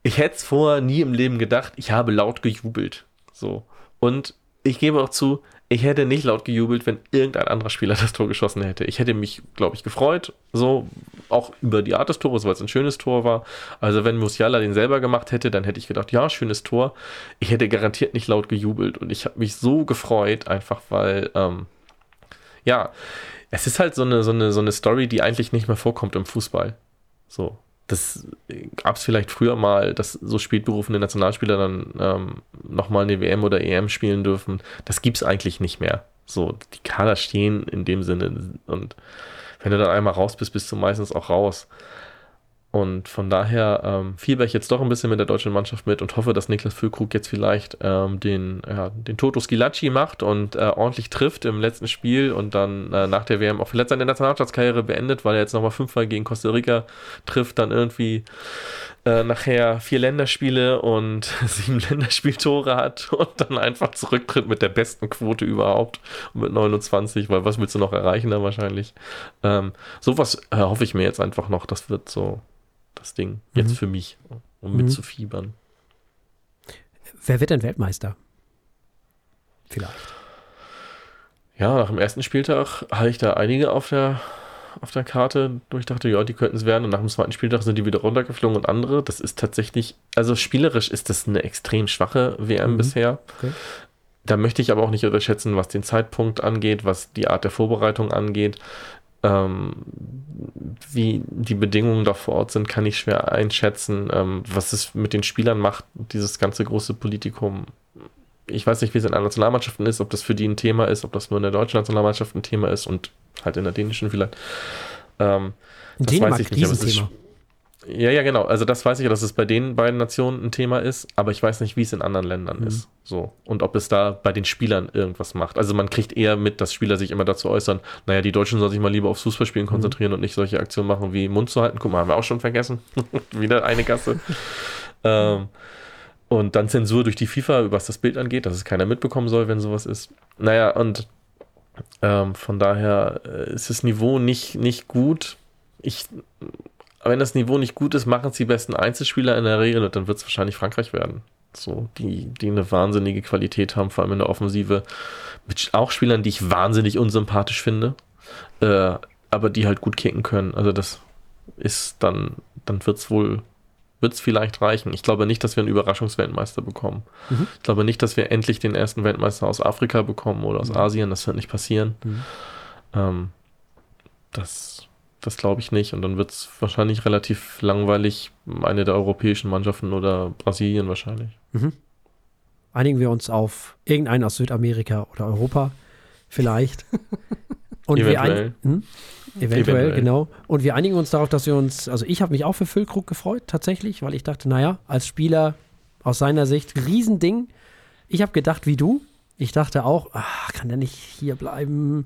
ich hätte es vorher nie im Leben gedacht, ich habe laut gejubelt. So. Und ich gebe auch zu, ich hätte nicht laut gejubelt, wenn irgendein anderer Spieler das Tor geschossen hätte. Ich hätte mich, glaube ich, gefreut, so auch über die Art des Tores, weil es ein schönes Tor war. Also wenn Musiala den selber gemacht hätte, dann hätte ich gedacht, ja, schönes Tor. Ich hätte garantiert nicht laut gejubelt und ich habe mich so gefreut, einfach weil, ähm, ja, es ist halt so eine, so, eine, so eine Story, die eigentlich nicht mehr vorkommt im Fußball. So, das gab es vielleicht früher mal, dass so spätberufene Nationalspieler dann ähm, nochmal eine WM oder EM spielen dürfen. Das gibt es eigentlich nicht mehr. So, die Kader stehen in dem Sinne und wenn du dann einmal raus bist, bist du meistens auch raus. Und von daher ähm, fieber ich jetzt doch ein bisschen mit der deutschen Mannschaft mit und hoffe, dass Niklas Füllkrug jetzt vielleicht ähm, den, ja, den Toto Skilacci macht und äh, ordentlich trifft im letzten Spiel und dann äh, nach der WM auch vielleicht seine Nationalmannschaftskarriere beendet, weil er jetzt nochmal fünfmal gegen Costa Rica trifft, dann irgendwie äh, nachher vier Länderspiele und sieben Länderspieltore hat und dann einfach zurücktritt mit der besten Quote überhaupt mit 29, weil was willst du noch erreichen dann wahrscheinlich? Ähm, sowas äh, hoffe ich mir jetzt einfach noch, das wird so das Ding. Jetzt mhm. für mich, um mhm. mitzufiebern. Wer wird denn Weltmeister? Vielleicht. Ja, nach dem ersten Spieltag hatte ich da einige auf der, auf der Karte, wo ich dachte, ja, die könnten es werden. Und nach dem zweiten Spieltag sind die wieder runtergeflogen und andere. Das ist tatsächlich, also spielerisch ist das eine extrem schwache WM mhm. bisher. Okay. Da möchte ich aber auch nicht unterschätzen, was den Zeitpunkt angeht, was die Art der Vorbereitung angeht. Ähm, wie die Bedingungen da vor Ort sind, kann ich schwer einschätzen. Ähm, was es mit den Spielern macht, dieses ganze große Politikum, ich weiß nicht, wie es in anderen Nationalmannschaften ist, ob das für die ein Thema ist, ob das nur in der deutschen Nationalmannschaft ein Thema ist und halt in der dänischen vielleicht. Ähm, In das Dänemark weiß ich nicht, aber es ist. Ja, ja, genau. Also das weiß ich, dass es bei den beiden Nationen ein Thema ist, aber ich weiß nicht, wie es in anderen Ländern Mhm. ist. So. Und ob es da bei den Spielern irgendwas macht. Also man kriegt eher mit, dass Spieler sich immer dazu äußern, naja, die Deutschen sollen sich mal lieber aufs Fußballspielen Mhm. konzentrieren und nicht solche Aktionen machen wie Mund zu halten. Guck mal, haben wir auch schon vergessen. Wieder eine Gasse. ähm, und dann Zensur durch die FIFA, was das Bild angeht, dass es keiner mitbekommen soll, wenn sowas ist. Naja, und ähm, von daher äh, ist das Niveau nicht, nicht gut. Ich, wenn das Niveau nicht gut ist, machen es die besten Einzelspieler in der Regel und dann wird es wahrscheinlich Frankreich werden. So, die, die eine wahnsinnige Qualität haben, vor allem in der Offensive. Mit auch Spielern, die ich wahnsinnig unsympathisch finde, äh, aber die halt gut kicken können. Also das ist dann, dann wird es wohl, wird es vielleicht reichen. Ich glaube nicht, dass wir einen Überraschungsweltmeister bekommen. Mhm. Ich glaube nicht, dass wir endlich den ersten Weltmeister aus Afrika bekommen oder aus Asien. Das wird nicht passieren. Mhm. Ähm, das das glaube ich nicht. Und dann wird es wahrscheinlich relativ langweilig, eine der europäischen Mannschaften oder Brasilien wahrscheinlich. Mhm. Einigen wir uns auf irgendeinen aus Südamerika oder Europa, vielleicht. Und Wir Eventuell. ein, hm? Eventuell, Eventuell. genau. Und wir einigen uns darauf, dass wir uns, also ich habe mich auch für Füllkrug gefreut, tatsächlich, weil ich dachte, naja, als Spieler aus seiner Sicht, Riesending. Ich habe gedacht, wie du. Ich dachte auch, ach, kann der nicht hier bleiben?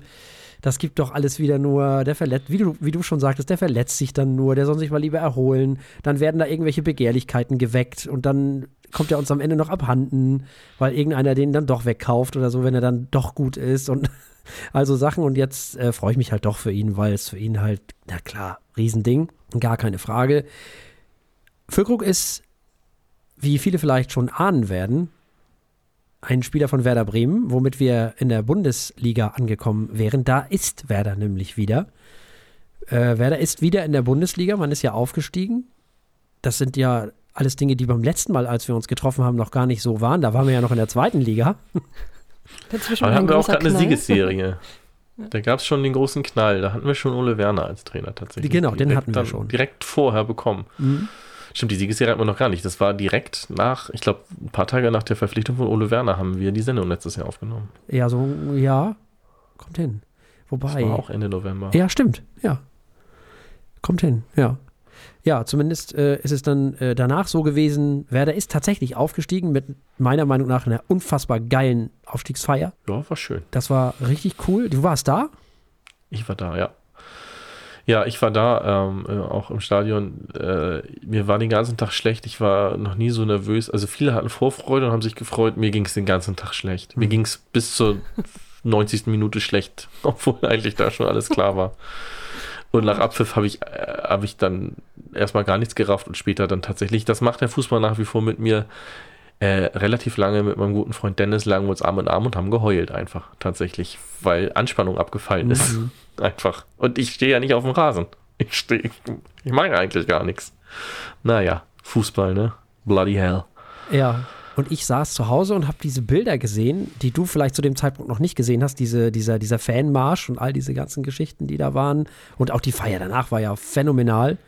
Das gibt doch alles wieder nur, der verletzt, wie du, wie du schon sagtest, der verletzt sich dann nur, der soll sich mal lieber erholen. Dann werden da irgendwelche Begehrlichkeiten geweckt und dann kommt er uns am Ende noch abhanden, weil irgendeiner den dann doch wegkauft oder so, wenn er dann doch gut ist und also Sachen. Und jetzt äh, freue ich mich halt doch für ihn, weil es für ihn halt, na klar, Riesending, gar keine Frage. Füllkrug ist, wie viele vielleicht schon ahnen werden, ein Spieler von Werder Bremen, womit wir in der Bundesliga angekommen wären. Da ist Werder nämlich wieder. Äh, Werder ist wieder in der Bundesliga, man ist ja aufgestiegen. Das sind ja alles Dinge, die beim letzten Mal, als wir uns getroffen haben, noch gar nicht so waren. Da waren wir ja noch in der zweiten Liga. Dazwischen Aber da hatten wir auch gerade eine. Siegesserie. Da gab es schon den großen Knall. Da hatten wir schon Ole Werner als Trainer tatsächlich. Genau, den Direkt hatten wir schon. Direkt vorher bekommen. Mhm. Stimmt, die Siegesserie hatten wir noch gar nicht. Das war direkt nach, ich glaube, ein paar Tage nach der Verpflichtung von Ole Werner haben wir die Sendung letztes Jahr aufgenommen. Ja, so, ja, kommt hin. Das Wobei. war auch Ende November. Ja, stimmt. Ja. Kommt hin, ja. Ja, zumindest äh, ist es dann äh, danach so gewesen, Werder ist tatsächlich aufgestiegen mit meiner Meinung nach einer unfassbar geilen Aufstiegsfeier. Ja, war schön. Das war richtig cool. Du warst da? Ich war da, ja. Ja, ich war da, ähm, äh, auch im Stadion. Äh, mir war den ganzen Tag schlecht. Ich war noch nie so nervös. Also viele hatten Vorfreude und haben sich gefreut. Mir ging es den ganzen Tag schlecht. Mir ging es bis zur 90. Minute schlecht, obwohl eigentlich da schon alles klar war. Und nach Abpfiff habe ich, äh, hab ich dann erstmal gar nichts gerafft und später dann tatsächlich, das macht der Fußball nach wie vor mit mir, äh, relativ lange mit meinem guten Freund Dennis lagen wir uns Arm in Arm und haben geheult einfach tatsächlich, weil Anspannung abgefallen ist. Einfach. Und ich stehe ja nicht auf dem Rasen. Ich stehe, ich mache eigentlich gar nichts. Naja, Fußball, ne? Bloody hell. Ja. Und ich saß zu Hause und habe diese Bilder gesehen, die du vielleicht zu dem Zeitpunkt noch nicht gesehen hast, diese, dieser, dieser Fanmarsch und all diese ganzen Geschichten, die da waren. Und auch die Feier danach war ja phänomenal,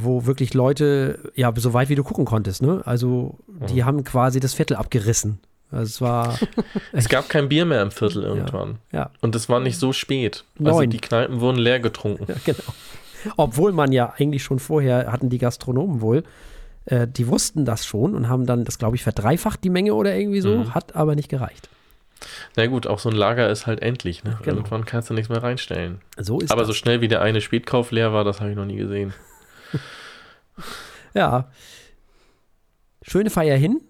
wo wirklich Leute, ja, so weit wie du gucken konntest, ne? Also, die haben quasi das Viertel abgerissen. Also es war, Es gab kein Bier mehr im Viertel irgendwann. ja, Und es war nicht so spät. Also Neun. die Kneipen wurden leer getrunken. ja, genau. Obwohl man ja eigentlich schon vorher, hatten die Gastronomen wohl, äh, die wussten das schon und haben dann das, glaube ich, verdreifacht die Menge oder irgendwie so, Mhm. hat aber nicht gereicht. Na gut, auch so ein Lager ist halt endlich. Ne? Genau. Irgendwann kannst du nichts mehr reinstellen. So ist Aber das. so schnell wie der eine Spätkauf leer war, das habe ich noch nie gesehen. Ja. Schöne Feier hin.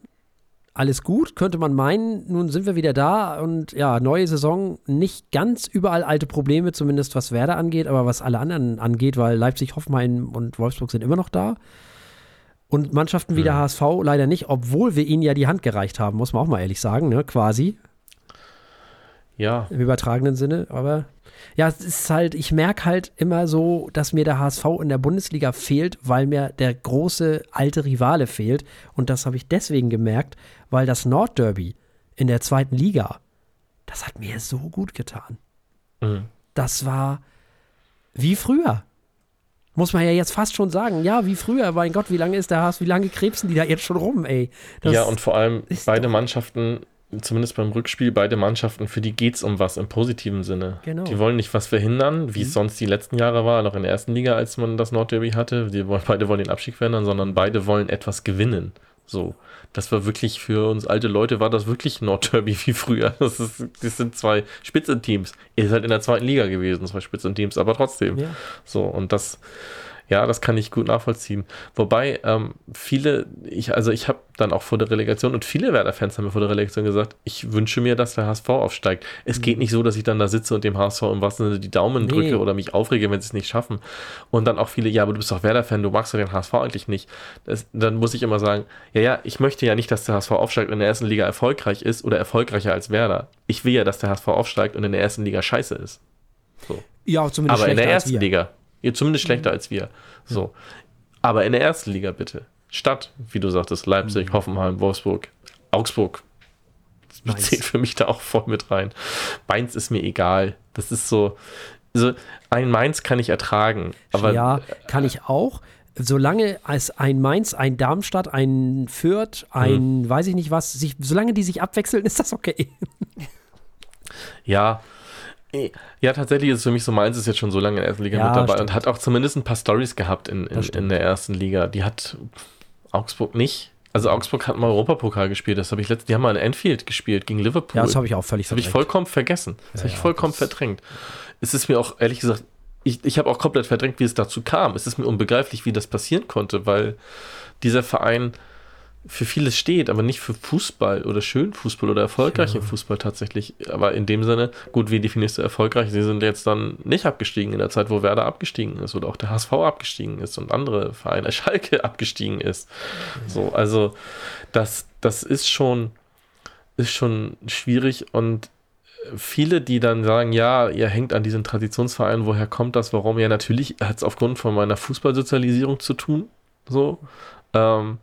Alles gut, könnte man meinen. Nun sind wir wieder da und ja, neue Saison. Nicht ganz überall alte Probleme, zumindest was Werder angeht, aber was alle anderen angeht, weil Leipzig, Hoffenheim und Wolfsburg sind immer noch da. Und Mannschaften wie der. HSV leider nicht, obwohl wir ihnen ja die Hand gereicht haben, muss man auch mal ehrlich sagen, ne? quasi Ja, im übertragenen Sinne. Aber ja, es ist halt, ich merke halt immer so, dass mir der HSV in der Bundesliga fehlt, weil mir der große alte Rivale fehlt. Und das habe ich deswegen gemerkt, weil das Nordderby in der zweiten Liga, das hat mir so gut getan. Mhm. Das war wie früher. Muss man ja jetzt fast schon sagen. Ja, wie früher. Mein Gott, wie lange ist der HSV, wie lange krebsen die da jetzt schon rum, ey? Das- ja, und vor allem beide Mannschaften zumindest beim Rückspiel, beide Mannschaften, für die geht es um was im positiven Sinne. Genau. Die wollen nicht was verhindern, wie es sonst die letzten Jahre war, noch in der ersten Liga, als man das Nordderby hatte. Die beide wollen den Abstieg verhindern, sondern beide wollen etwas gewinnen. So. Das war wirklich für uns alte Leute, war das wirklich Nordderby wie früher. Das, ist, das sind zwei Spitzenteams. Ihr seid halt in der zweiten Liga gewesen, zwei Spitzenteams, aber trotzdem. Ja. So, und das, ja, das kann ich gut nachvollziehen. Wobei ähm, viele, ich, also ich habe dann auch vor der Relegation und viele Werder-Fans haben mir vor der Relegation gesagt, ich wünsche mir, dass der HSV aufsteigt. Es geht nicht so, dass ich dann da sitze und dem HSV im wahrsten Sinne die Daumen Nee. drücke oder mich aufrege, wenn sie es nicht schaffen. Und dann auch viele, ja, aber du bist doch Werder-Fan, du magst doch den HSV eigentlich nicht. Das, dann muss ich immer sagen, ja, ja, ich möchte ja nicht, dass der HSV aufsteigt und in der ersten Liga erfolgreich ist oder erfolgreicher als Werder. Ich will ja, dass der HSV aufsteigt und in der ersten Liga scheiße ist. Ja, zumindest Aber in der ersten. Liga. Ihr zumindest schlechter als wir. So. Aber in der ersten Liga bitte. Stadt, wie du sagtest, Leipzig, Hoffenheim, Wolfsburg, Augsburg. Das zählt für mich da auch voll mit rein. Mainz ist mir egal. Das ist so. so ein Mainz kann ich ertragen. Aber ja, kann ich auch. Solange es ein Mainz, ein Darmstadt, ein Fürth, ein Hm. weiß ich nicht was, sich, solange die sich abwechseln, ist das okay. Ja. Eh, Ja, tatsächlich ist es für mich so, Mainz ist jetzt schon so lange in der ersten Liga Ja, mit dabei stimmt. und hat auch zumindest ein paar Stories gehabt in, in, in der ersten Liga. Die hat Augsburg nicht. Also Augsburg hat mal Europapokal gespielt. Das habe ich letztens, die haben mal in Enfield gespielt gegen Liverpool. Ja, das habe ich auch völlig Das habe ich vollkommen vergessen. Das habe ich ja, vollkommen das- verdrängt. Es ist mir auch, ehrlich gesagt, ich, ich habe auch komplett verdrängt, wie es dazu kam. Es ist mir unbegreiflich, wie das passieren konnte, weil dieser Verein für vieles steht, aber nicht für Fußball oder schönen Fußball oder erfolgreichen Fußball tatsächlich. Aber in dem Sinne, gut, wie definierst du erfolgreich? Sie sind jetzt dann nicht abgestiegen in der Zeit, wo Werder abgestiegen ist oder auch der HSV abgestiegen ist und andere Vereine, Schalke abgestiegen ist. So, also das, das ist schon, ist schon schwierig und viele, die dann sagen, ja, ihr hängt an diesen Traditionsvereinen, woher kommt das, warum? Ja, natürlich hat es aufgrund von meiner Fußballsozialisierung zu tun, so. Ähm,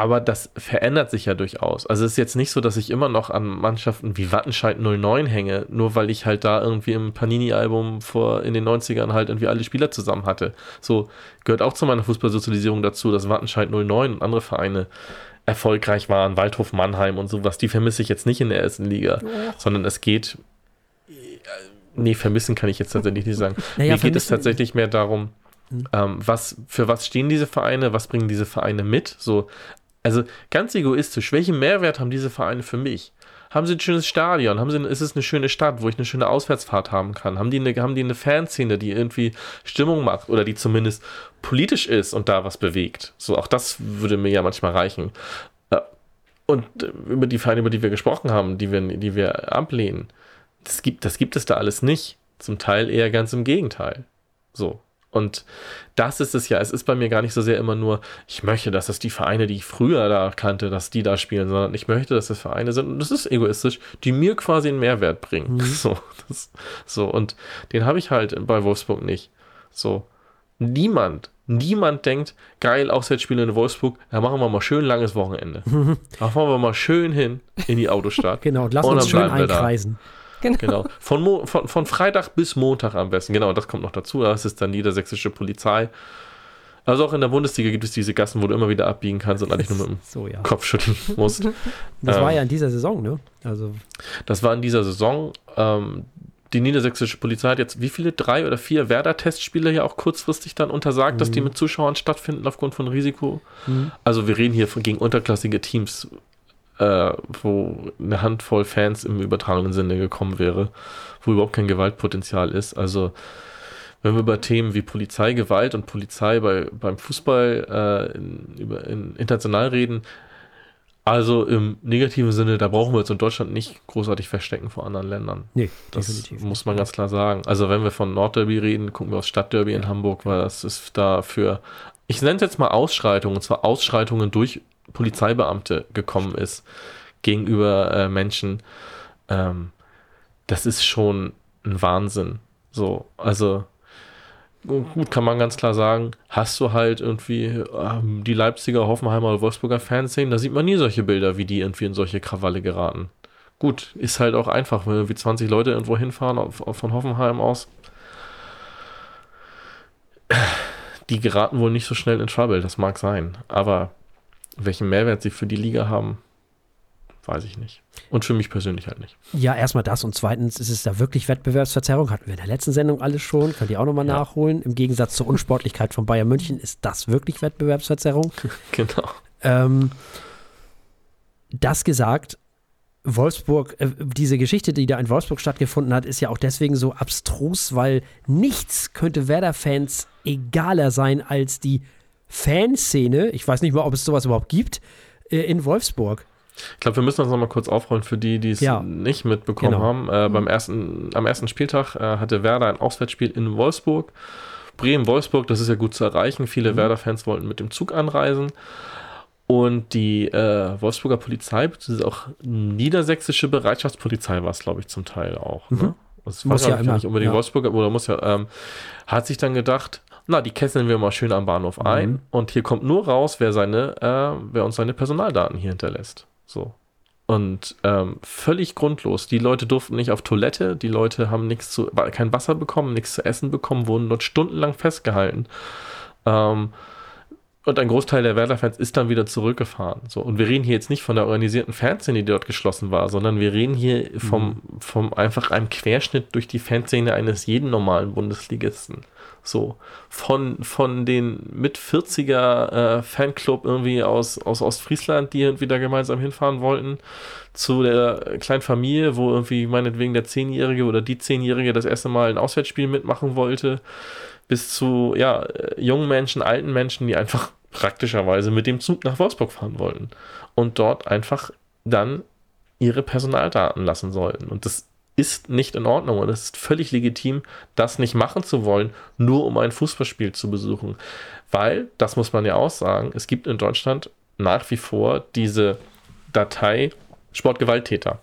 aber das verändert sich ja durchaus. Also es ist jetzt nicht so, dass ich immer noch an Mannschaften wie Wattenscheid 09 hänge, nur weil ich halt da irgendwie im Panini-Album vor in den 90ern halt irgendwie alle Spieler zusammen hatte. So gehört auch zu meiner Fußballsozialisierung dazu, dass Wattenscheid 09 und andere Vereine erfolgreich waren, Waldhof Mannheim und sowas, die vermisse ich jetzt nicht in der ersten Liga, sondern es geht, nee, vermissen kann ich jetzt tatsächlich nicht sagen. Naja, Mir geht es tatsächlich mehr darum, ähm, was, für was stehen diese Vereine, was bringen diese Vereine mit, so, also ganz egoistisch, welchen Mehrwert haben diese Vereine für mich? Haben sie ein schönes Stadion? Haben sie, ist es eine schöne Stadt, wo ich eine schöne Auswärtsfahrt haben kann? Haben die eine, haben die eine Fanszene, die irgendwie Stimmung macht oder die zumindest politisch ist und da was bewegt? So, auch das würde mir ja manchmal reichen. Äh, Und äh, über die Vereine, über die wir gesprochen haben, die wir, die wir ablehnen, das gibt, das gibt es da alles nicht. Zum Teil eher ganz im Gegenteil. So. Und das ist es ja. Es ist bei mir gar nicht so sehr immer nur, ich möchte, dass das die Vereine, die ich früher da kannte, dass die da spielen, sondern ich möchte, dass das Vereine sind, und das ist egoistisch, die mir quasi einen Mehrwert bringen. So, das, so, und den habe ich halt bei Wolfsburg nicht. So. Niemand, niemand denkt, geil, Auswärtsspiele in Wolfsburg, da machen wir mal schön langes Wochenende. Da fahren wir mal schön hin in die Autostadt. Genau, und lass Und uns schön wir da. Einkreisen. Genau. Von, Mo von, von Freitag bis Montag am besten. Genau, das kommt noch dazu. Das ist dann niedersächsische Polizei. Also auch in der Bundesliga gibt es diese Gassen, wo du immer wieder abbiegen kannst und eigentlich nur mit dem So, ja. Kopf schütteln musst. Das Ähm. war ja in dieser Saison, ne? Also, Das war in dieser Saison. Ähm, die niedersächsische Polizei hat jetzt wie viele? Drei oder vier Werder-Testspiele ja auch kurzfristig dann untersagt, dass die mit Zuschauern stattfinden aufgrund von Risiko. Also wir reden hier von, gegen unterklassige Teams, äh, wo eine Handvoll Fans im übertragenen Sinne gekommen wäre, wo überhaupt kein Gewaltpotenzial ist. Also wenn wir über Themen wie Polizei, Gewalt und Polizei bei, beim Fußball äh, in, über, in international reden, also im negativen Sinne, da brauchen wir uns in Deutschland nicht großartig verstecken vor anderen Ländern. nee, Das definitiv. muss man ganz klar sagen. Also wenn wir von Nordderby reden, gucken wir aufs Stadtderby in Hamburg, weil das ist da für, ich nenne es jetzt mal Ausschreitungen, und zwar Ausschreitungen durch Polizeibeamte gekommen ist gegenüber äh, Menschen. Ähm, das ist schon ein Wahnsinn. So, also gut kann man ganz klar sagen, hast du halt irgendwie ähm, die Leipziger, Hoffenheimer oder Wolfsburger Fanszenen, da sieht man nie solche Bilder, wie die irgendwie in solche Krawalle geraten. Gut, ist halt auch einfach, wenn irgendwie 20 Leute irgendwo hinfahren auf, auf, von Hoffenheim aus. Die geraten wohl nicht so schnell in Trouble, das mag sein. Aber welchen Mehrwert sie für die Liga haben, weiß ich nicht. Und für mich persönlich halt nicht. Ja, erstmal das und zweitens ist es da wirklich Wettbewerbsverzerrung. Hatten wir in der letzten Sendung alles schon, könnt ihr auch nochmal ja. nachholen. Im Gegensatz zur Unsportlichkeit von Bayern München ist das wirklich Wettbewerbsverzerrung. genau. Ähm, das gesagt, Wolfsburg, äh, diese Geschichte, die da in Wolfsburg stattgefunden hat, ist ja auch deswegen so abstrus, weil nichts könnte Werder-Fans egaler sein als die Fanszene. Ich weiß nicht mal, ob es sowas überhaupt gibt äh, in Wolfsburg. Ich glaube, wir müssen das nochmal kurz aufrollen für die, die es ja. nicht mitbekommen genau. haben. Äh, beim ersten, am ersten Spieltag äh, hatte Werder ein Auswärtsspiel in Wolfsburg. Bremen-Wolfsburg, das ist ja gut zu erreichen. Viele mhm. Werder-Fans wollten mit dem Zug anreisen. Und die äh, Wolfsburger Polizei, beziehungsweise auch niedersächsische Bereitschaftspolizei war es, glaube ich, zum Teil auch. Ne? Mhm. Das muss ja immer, nicht unbedingt ja. Wolfsburger, oder muss ja, ähm, hat sich dann gedacht, na, die kesseln wir mal schön am Bahnhof mhm. ein und hier kommt nur raus, wer seine, äh, wer uns seine Personaldaten hier hinterlässt. So. Und ähm, völlig grundlos. Die Leute durften nicht auf Toilette, die Leute haben nichts zu, kein Wasser bekommen, nichts zu essen bekommen, wurden dort stundenlang festgehalten. Ähm, und ein Großteil der Werder-Fans ist dann wieder zurückgefahren. So, und wir reden hier jetzt nicht von der organisierten Fanszene, die dort geschlossen war, sondern wir reden hier vom, mhm. vom einfach einem Querschnitt durch die Fanszene eines jeden normalen Bundesligisten. So, von, von den mit 40er äh, Fanclub irgendwie aus, aus Ostfriesland, die irgendwie da gemeinsam hinfahren wollten, zu der kleinen Familie, wo irgendwie meinetwegen der Zehnjährige oder die Zehnjährige das erste Mal ein Auswärtsspiel mitmachen wollte bis zu ja, äh, jungen Menschen, alten Menschen, die einfach praktischerweise mit dem Zug nach Wolfsburg fahren wollten und dort einfach dann ihre Personaldaten lassen sollten. Und das ist nicht in Ordnung und es ist völlig legitim, das nicht machen zu wollen, nur um ein Fußballspiel zu besuchen. Weil, das muss man ja auch sagen, es gibt in Deutschland nach wie vor diese Datei Sportgewalttäter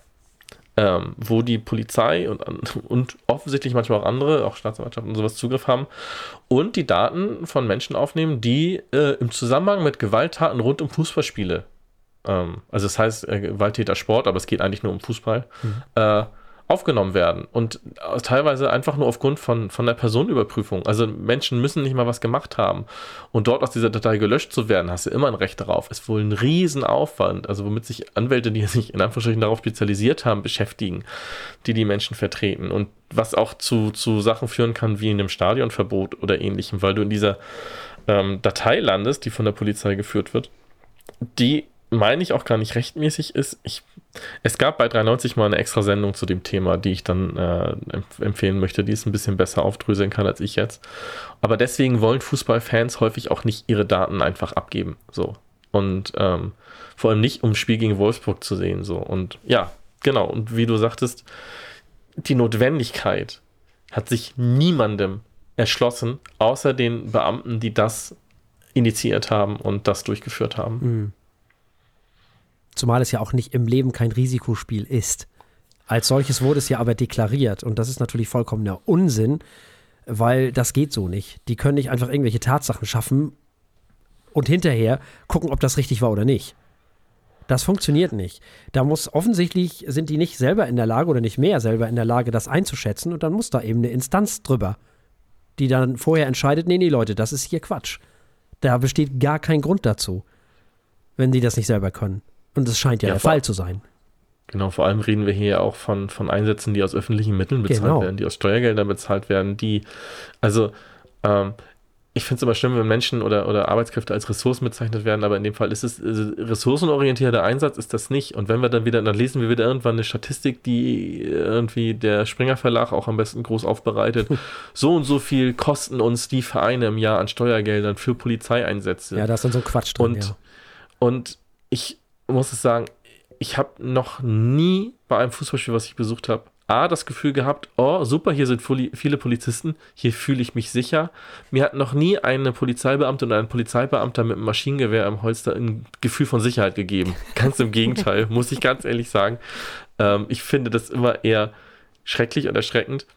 ähm, wo die Polizei und, und offensichtlich manchmal auch andere, auch Staatsanwaltschaften und sowas Zugriff haben und die Daten von Menschen aufnehmen, die äh, im Zusammenhang mit Gewalttaten rund um Fußballspiele, ähm, also das heißt äh, Gewalttäter Sport, aber es geht eigentlich nur um Fußball, mhm. äh, aufgenommen werden. Und teilweise einfach nur aufgrund von, von der Personenüberprüfung. Also Menschen müssen nicht mal was gemacht haben. Und dort aus dieser Datei gelöscht zu werden, hast du immer ein Recht darauf. Ist wohl ein Riesenaufwand, also womit sich Anwälte, die sich in Anführungsstrichen darauf spezialisiert haben, beschäftigen, die die Menschen vertreten. Und was auch zu, zu Sachen führen kann, wie in einem Stadionverbot oder ähnlichem, weil du in dieser ähm, Datei landest, die von der Polizei geführt wird, die meine ich auch gar nicht rechtmäßig ist. Ich, es gab bei 93 mal eine extra Sendung zu dem Thema, die ich dann äh, empfehlen möchte, die es ein bisschen besser aufdröseln kann als ich jetzt. Aber deswegen wollen Fußballfans häufig auch nicht ihre Daten einfach abgeben. So. Und ähm, vor allem nicht, um Spiel gegen Wolfsburg zu sehen. So. Und ja, genau. Und wie du sagtest, die Notwendigkeit hat sich niemandem erschlossen, außer den Beamten, die das initiiert haben und das durchgeführt haben. Mhm. Zumal es ja auch nicht im Leben kein Risikospiel ist. Als solches wurde es ja aber deklariert und das ist natürlich vollkommener Unsinn, weil das geht so nicht. Die können nicht einfach irgendwelche Tatsachen schaffen und hinterher gucken, ob das richtig war oder nicht. Das funktioniert nicht. Da muss offensichtlich sind die nicht selber in der Lage oder nicht mehr selber in der Lage, das einzuschätzen und dann muss da eben eine Instanz drüber, die dann vorher entscheidet, nee, nee, Leute, das ist hier Quatsch. Da besteht gar kein Grund dazu, wenn die das nicht selber können. Und das scheint ja, ja der Fall zu sein. Genau, vor allem reden wir hier auch von, von Einsätzen, die aus öffentlichen Mitteln bezahlt genau. werden, die aus Steuergeldern bezahlt werden, die, also, ähm, ich finde es immer schlimm, wenn Menschen oder, oder Arbeitskräfte als Ressourcen bezeichnet werden, aber in dem Fall ist es also ressourcenorientierter Einsatz ist das nicht. Und wenn wir dann wieder, dann lesen wir wieder irgendwann eine Statistik, die irgendwie der Springer Verlag auch am besten groß aufbereitet. so und so viel kosten uns die Vereine im Jahr an Steuergeldern für Polizeieinsätze. Ja, da ist dann so ein Quatsch drin. Und, ja. und ich muss es sagen, ich habe noch nie bei einem Fußballspiel, was ich besucht habe, A, das Gefühl gehabt, oh, super, hier sind viele Polizisten, hier fühle ich mich sicher. Mir hat noch nie eine Polizeibeamte und ein Polizeibeamter mit einem Maschinengewehr im Holster ein Gefühl von Sicherheit gegeben. Ganz im Gegenteil, muss ich ganz ehrlich sagen. Ähm, ich finde das immer eher schrecklich und erschreckend.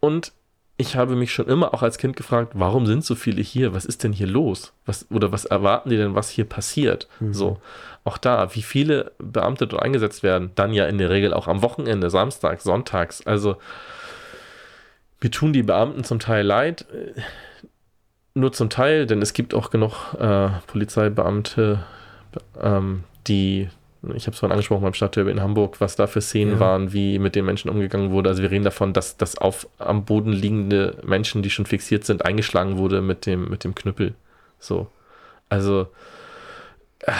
Und ich habe mich schon immer auch als Kind gefragt, warum sind so viele hier? Was ist denn hier los? Was, oder was erwarten die denn, was hier passiert? Mhm. So, auch da, wie viele Beamte dort eingesetzt werden, dann ja in der Regel auch am Wochenende, Samstag, Sonntags. Also, mir tun die Beamten zum Teil leid, äh, nur zum Teil, denn es gibt auch genug äh, Polizeibeamte, ähm, die Ich habe es vorhin angesprochen beim Stadtderby in Hamburg, was da für Szenen ja. waren, wie mit den Menschen umgegangen wurde. Also wir reden davon, dass, dass auf am Boden liegende Menschen, die schon fixiert sind, eingeschlagen wurde mit dem, mit dem Knüppel. So. Also, äh,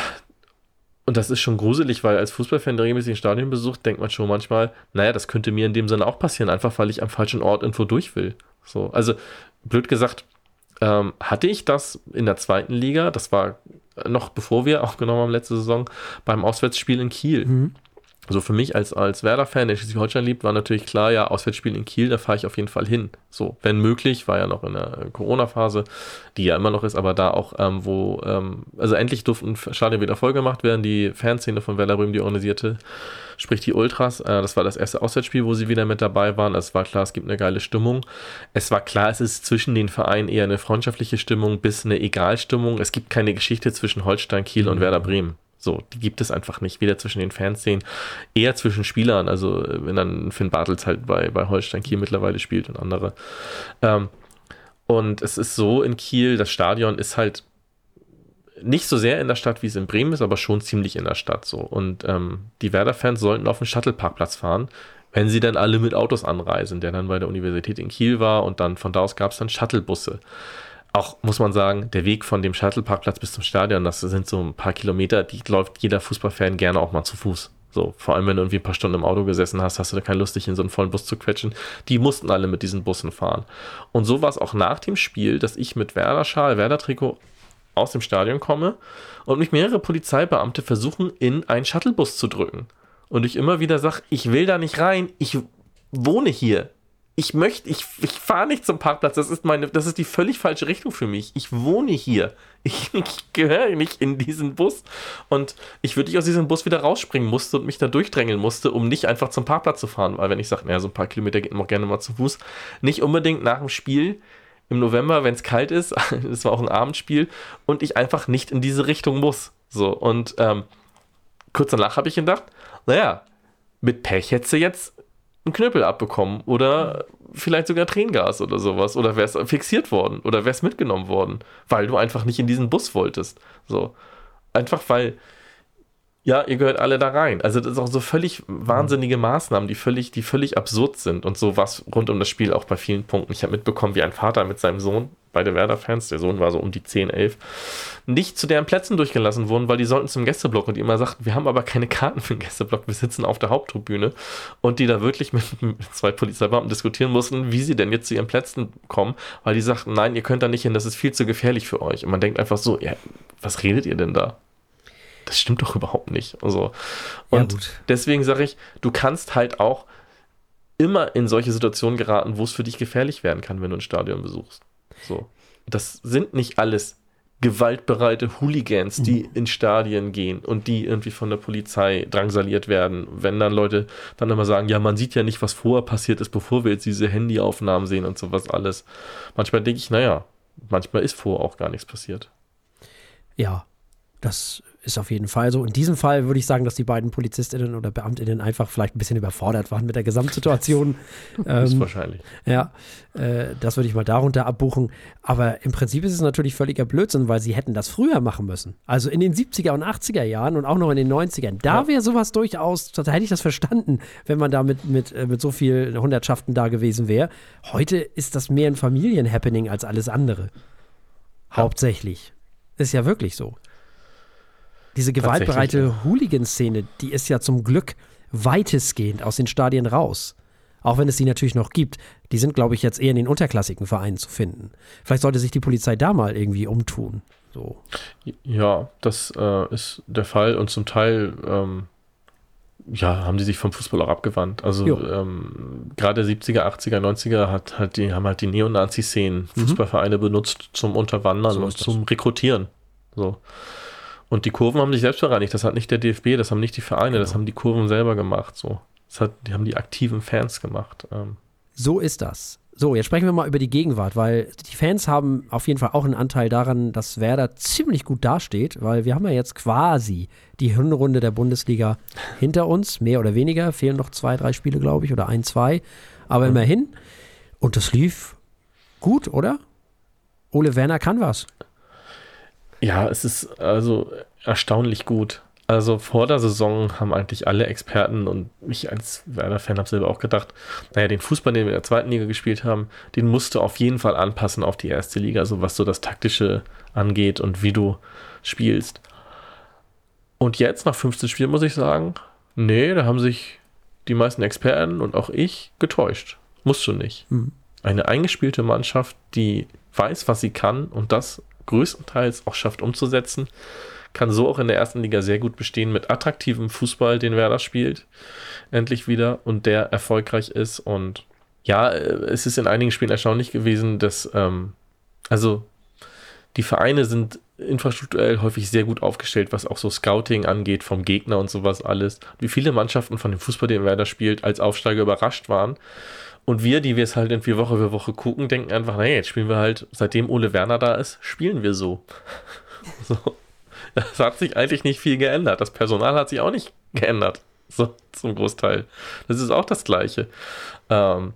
und das ist schon gruselig, weil als Fußballfan, der regelmäßig ein Stadion besucht, denkt man schon manchmal, naja, das könnte mir in dem Sinne auch passieren, einfach weil ich am falschen Ort irgendwo durch will. So, also blöd gesagt, ähm, hatte ich das in der zweiten Liga, das war noch bevor wir aufgenommen haben letzte Saison, beim Auswärtsspiel in Kiel. Mhm. Also für mich als, als Werder-Fan, der Schleswig-Holstein liebt, war natürlich klar, ja, Auswärtsspiel in Kiel, da fahre ich auf jeden Fall hin. So, wenn möglich, war ja noch in der Corona-Phase, die ja immer noch ist, aber da auch, ähm, wo, ähm, also endlich durften Stadien wieder vollgemacht werden, die Fanszene von Werder Röhm, die organisierte, sprich die Ultras, äh, das war das erste Auswärtsspiel, wo sie wieder mit dabei waren. Es war klar, es gibt eine geile Stimmung. Es war klar, es ist zwischen den Vereinen eher eine freundschaftliche Stimmung bis eine Egalstimmung. Es gibt keine Geschichte zwischen Holstein, Kiel und mhm. Werder Bremen. So, die gibt es einfach nicht, weder zwischen den Fanszenen, eher zwischen Spielern, also wenn dann Finn Bartels halt bei, bei Holstein Kiel mittlerweile spielt und andere. Ähm, und es ist so in Kiel, das Stadion ist halt nicht so sehr in der Stadt, wie es in Bremen ist, aber schon ziemlich in der Stadt so. Und ähm, die Werder-Fans sollten auf den Shuttle-Parkplatz fahren, wenn sie dann alle mit Autos anreisen, der dann bei der Universität in Kiel war und dann von da aus gab es dann Shuttlebusse auch, muss man sagen, der Weg von dem Shuttle-Parkplatz bis zum Stadion, das sind so ein paar Kilometer, die läuft jeder Fußballfan gerne auch mal zu Fuß. So, vor allem wenn du irgendwie ein paar Stunden im Auto gesessen hast, hast du da keine Lust, dich in so einen vollen Bus zu quetschen. Die mussten alle mit diesen Bussen fahren. Und so war es auch nach dem Spiel, dass ich mit Werder-Schal, Werder-Trikot aus dem Stadion komme und mich mehrere Polizeibeamte versuchen, in einen Shuttlebus zu drücken. Und ich immer wieder sage, ich will da nicht rein, ich wohne hier ich möchte, ich, ich fahre nicht zum Parkplatz. Das ist meine, das ist die völlig falsche Richtung für mich. Ich wohne hier. Ich, ich gehöre nicht in diesen Bus. Und ich würde aus diesem Bus wieder rausspringen musste und mich da durchdrängeln musste, um nicht einfach zum Parkplatz zu fahren. Weil wenn ich sage, naja, so ein paar Kilometer geht man auch gerne mal zu Fuß. Nicht unbedingt nach dem Spiel im November, wenn es kalt ist. Es war auch ein Abendspiel. Und ich einfach nicht in diese Richtung muss. So, und ähm, kurz danach habe ich gedacht, naja, mit Pech hättest du jetzt einen Knüppel abbekommen oder vielleicht sogar Tränengas oder sowas oder wärst fixiert worden oder wärst mitgenommen worden, weil du einfach nicht in diesen Bus wolltest. So. Einfach weil, ja, ihr gehört alle da rein. Also das ist auch so völlig wahnsinnige Maßnahmen, die völlig, die völlig absurd sind und so was rund um das Spiel auch bei vielen Punkten. Ich habe mitbekommen, wie ein Vater mit seinem Sohn beide Werder-Fans, der Sohn war so um die 10, 11, nicht zu deren Plätzen durchgelassen wurden, weil die sollten zum Gästeblock und die immer sagten, wir haben aber keine Karten für den Gästeblock, wir sitzen auf der Haupttribüne und die da wirklich mit, zwei Polizeibeamten diskutieren mussten, wie sie denn jetzt zu ihren Plätzen kommen, weil die sagten, nein, ihr könnt da nicht hin, das ist viel zu gefährlich für euch. Und man denkt einfach so, ja, was redet ihr denn da? Das stimmt doch überhaupt nicht. Also, und ja, deswegen sage ich, du kannst halt auch immer in solche Situationen geraten, wo es für dich gefährlich werden kann, wenn du ein Stadion besuchst. So. Das sind nicht alles gewaltbereite Hooligans, die mhm. in Stadien gehen und die irgendwie von der Polizei drangsaliert werden. Wenn dann Leute dann immer sagen, ja, man sieht ja nicht, was vorher passiert ist, bevor wir jetzt diese Handyaufnahmen sehen und sowas alles. Manchmal denke ich, naja, manchmal ist vorher auch gar nichts passiert. Ja, das ist auf jeden Fall so. In diesem Fall würde ich sagen, dass die beiden Polizistinnen oder Beamtinnen einfach vielleicht ein bisschen überfordert waren mit der Gesamtsituation. Das ähm, wahrscheinlich. Ja, äh, das würde ich mal darunter abbuchen. Aber im Prinzip ist es natürlich völliger Blödsinn, weil sie hätten das früher machen müssen. Also in den 70er und 80er Jahren und auch noch in den 90ern. Da ja. wäre sowas durchaus, da hätte ich das verstanden, wenn man da mit, mit, äh, mit so vielen Hundertschaften da gewesen wäre. Heute ist das mehr ein Familienhappening als alles andere. Ja. Hauptsächlich. Ist ja wirklich so diese gewaltbereite Hooligan-Szene, die ist ja zum Glück weitestgehend aus den Stadien raus. Auch wenn es sie natürlich noch gibt. Die sind, glaube ich, jetzt eher in den unterklassigen Vereinen zu finden. Vielleicht sollte sich die Polizei da mal irgendwie umtun. So. Ja, das äh, ist der Fall und zum Teil ähm, ja, haben die sich vom Fußball auch abgewandt. Also ähm, gerade 70er, 80er, 90er hat, hat die, haben halt die Neonazi-Szenen mhm. Fußballvereine benutzt zum Unterwandern so und zum Rekrutieren. So. Und die Kurven haben sich selbst bereinigt. Das hat nicht der DFB, das haben nicht die Vereine, genau. das haben die Kurven selber gemacht. So. Das hat, die haben die aktiven Fans gemacht. Ähm. So ist das. So, jetzt sprechen wir mal über die Gegenwart, weil die Fans haben auf jeden Fall auch einen Anteil daran, dass Werder ziemlich gut dasteht, weil wir haben ja jetzt quasi die Hinrunde der Bundesliga hinter uns, mehr oder weniger. Fehlen noch zwei, drei Spiele, glaube ich, oder ein, zwei. Aber mhm. immerhin. Und das lief gut, oder? Ole Werner kann was. Ja, es ist also erstaunlich gut. Also vor der Saison haben eigentlich alle Experten und ich als Werder-Fan habe selber auch gedacht, naja, den Fußball, den wir in der zweiten Liga gespielt haben, den musst du auf jeden Fall anpassen auf die erste Liga, so was so das Taktische angeht und wie du spielst. Und jetzt, nach 15 Spielen, muss ich sagen, nee, da haben sich die meisten Experten und auch ich getäuscht. Musst du nicht. Mhm. Eine eingespielte Mannschaft, die weiß, was sie kann und das größtenteils auch schafft umzusetzen, kann so auch in der ersten Liga sehr gut bestehen mit attraktivem Fußball, den Werder spielt, endlich wieder und der erfolgreich ist. Und ja, es ist in einigen Spielen erstaunlich gewesen, dass, ähm, also die Vereine sind infrastrukturell häufig sehr gut aufgestellt, was auch so Scouting angeht, vom Gegner und sowas alles. Wie viele Mannschaften von dem Fußball, den Werder spielt, als Aufsteiger überrascht waren. Und wir, die wir es halt irgendwie Woche für Woche gucken, denken einfach, naja, jetzt spielen wir halt, seitdem Ole Werner da ist, spielen wir so. so. Es hat sich eigentlich nicht viel geändert. Das Personal hat sich auch nicht geändert. So, zum Großteil. Das ist auch das Gleiche. Ähm,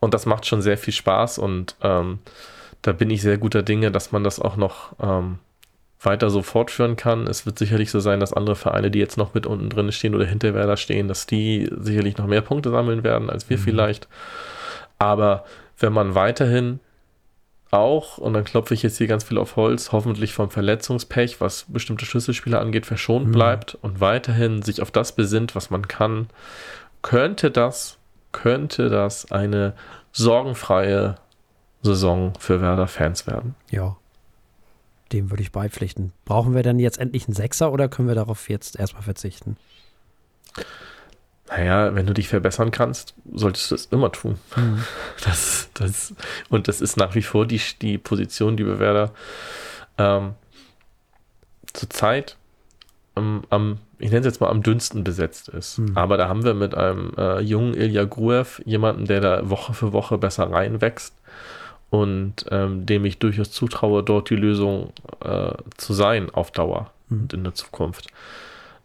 und das macht schon sehr viel Spaß und ähm, da bin ich sehr guter Dinge, dass man das auch noch ähm, weiter so fortführen kann. Es wird sicherlich so sein, dass andere Vereine, die jetzt noch mit unten drin stehen oder hinter Werder stehen, dass die sicherlich noch mehr Punkte sammeln werden als wir mhm. vielleicht. Aber wenn man weiterhin auch, und dann klopfe ich jetzt hier ganz viel auf Holz, hoffentlich vom Verletzungspech, was bestimmte Schlüsselspieler angeht, verschont mhm. bleibt und weiterhin sich auf das besinnt, was man kann, könnte das, könnte das eine sorgenfreie Saison für Werder-Fans werden. Ja. Dem würde ich beipflichten. Brauchen wir denn jetzt endlich einen Sechser oder können wir darauf jetzt erstmal verzichten? Naja, wenn du dich verbessern kannst, solltest du das immer tun. Mhm. Das, das, und das ist nach wie vor die, die Position, die Bewerber ähm, zurzeit am, am, ich nenne es jetzt mal am dünnsten besetzt ist. Mhm. Aber da haben wir mit einem äh, jungen Ilya Gruev jemanden, der da Woche für Woche besser reinwächst und ähm, dem ich durchaus zutraue, dort die Lösung äh, zu sein auf Dauer mhm. und in der Zukunft.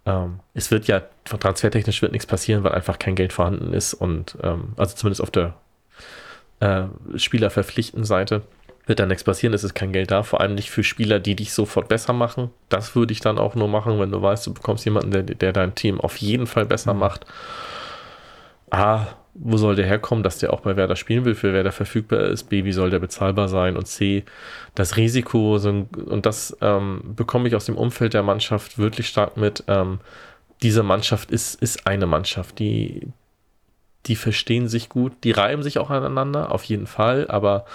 Ähm, es wird ja transfertechnisch wird nichts passieren, weil einfach kein Geld vorhanden ist und ähm, also zumindest auf der äh, Spielerverpflichten Seite wird da nichts passieren, es ist kein Geld da, vor allem nicht für Spieler, die dich sofort besser machen. Das würde ich dann auch nur machen, wenn du weißt, du bekommst jemanden, der, der dein Team auf jeden Fall besser mhm. macht. A, wo soll der herkommen, dass der auch bei Werder spielen will, für Werder verfügbar ist, B, wie soll der bezahlbar sein und C, das Risiko, und das ähm, bekomme ich aus dem Umfeld der Mannschaft wirklich stark mit, ähm, diese Mannschaft ist, ist eine Mannschaft, die, die verstehen sich gut, die reiben sich auch aneinander, auf jeden Fall, aber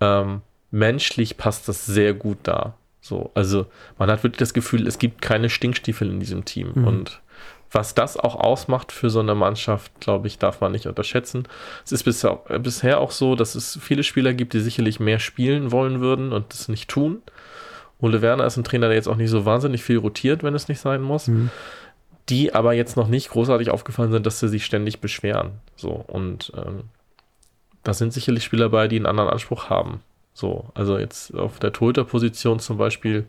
ähm, menschlich passt das sehr gut da. So, also man hat wirklich das Gefühl, es gibt keine Stinkstiefel in diesem Team mhm. und was das auch ausmacht für so eine Mannschaft, glaube ich, darf man nicht unterschätzen. Es ist bisher, bisher auch so, dass es viele Spieler gibt, die sicherlich mehr spielen wollen würden und das nicht tun. Ole Werner ist ein Trainer, der jetzt auch nicht so wahnsinnig viel rotiert, wenn es nicht sein muss. Mhm. Die aber jetzt noch nicht großartig aufgefallen sind, dass sie sich ständig beschweren. So, und ähm, da sind sicherlich Spieler bei, die einen anderen Anspruch haben. So, also jetzt auf der Torhüter-Position zum Beispiel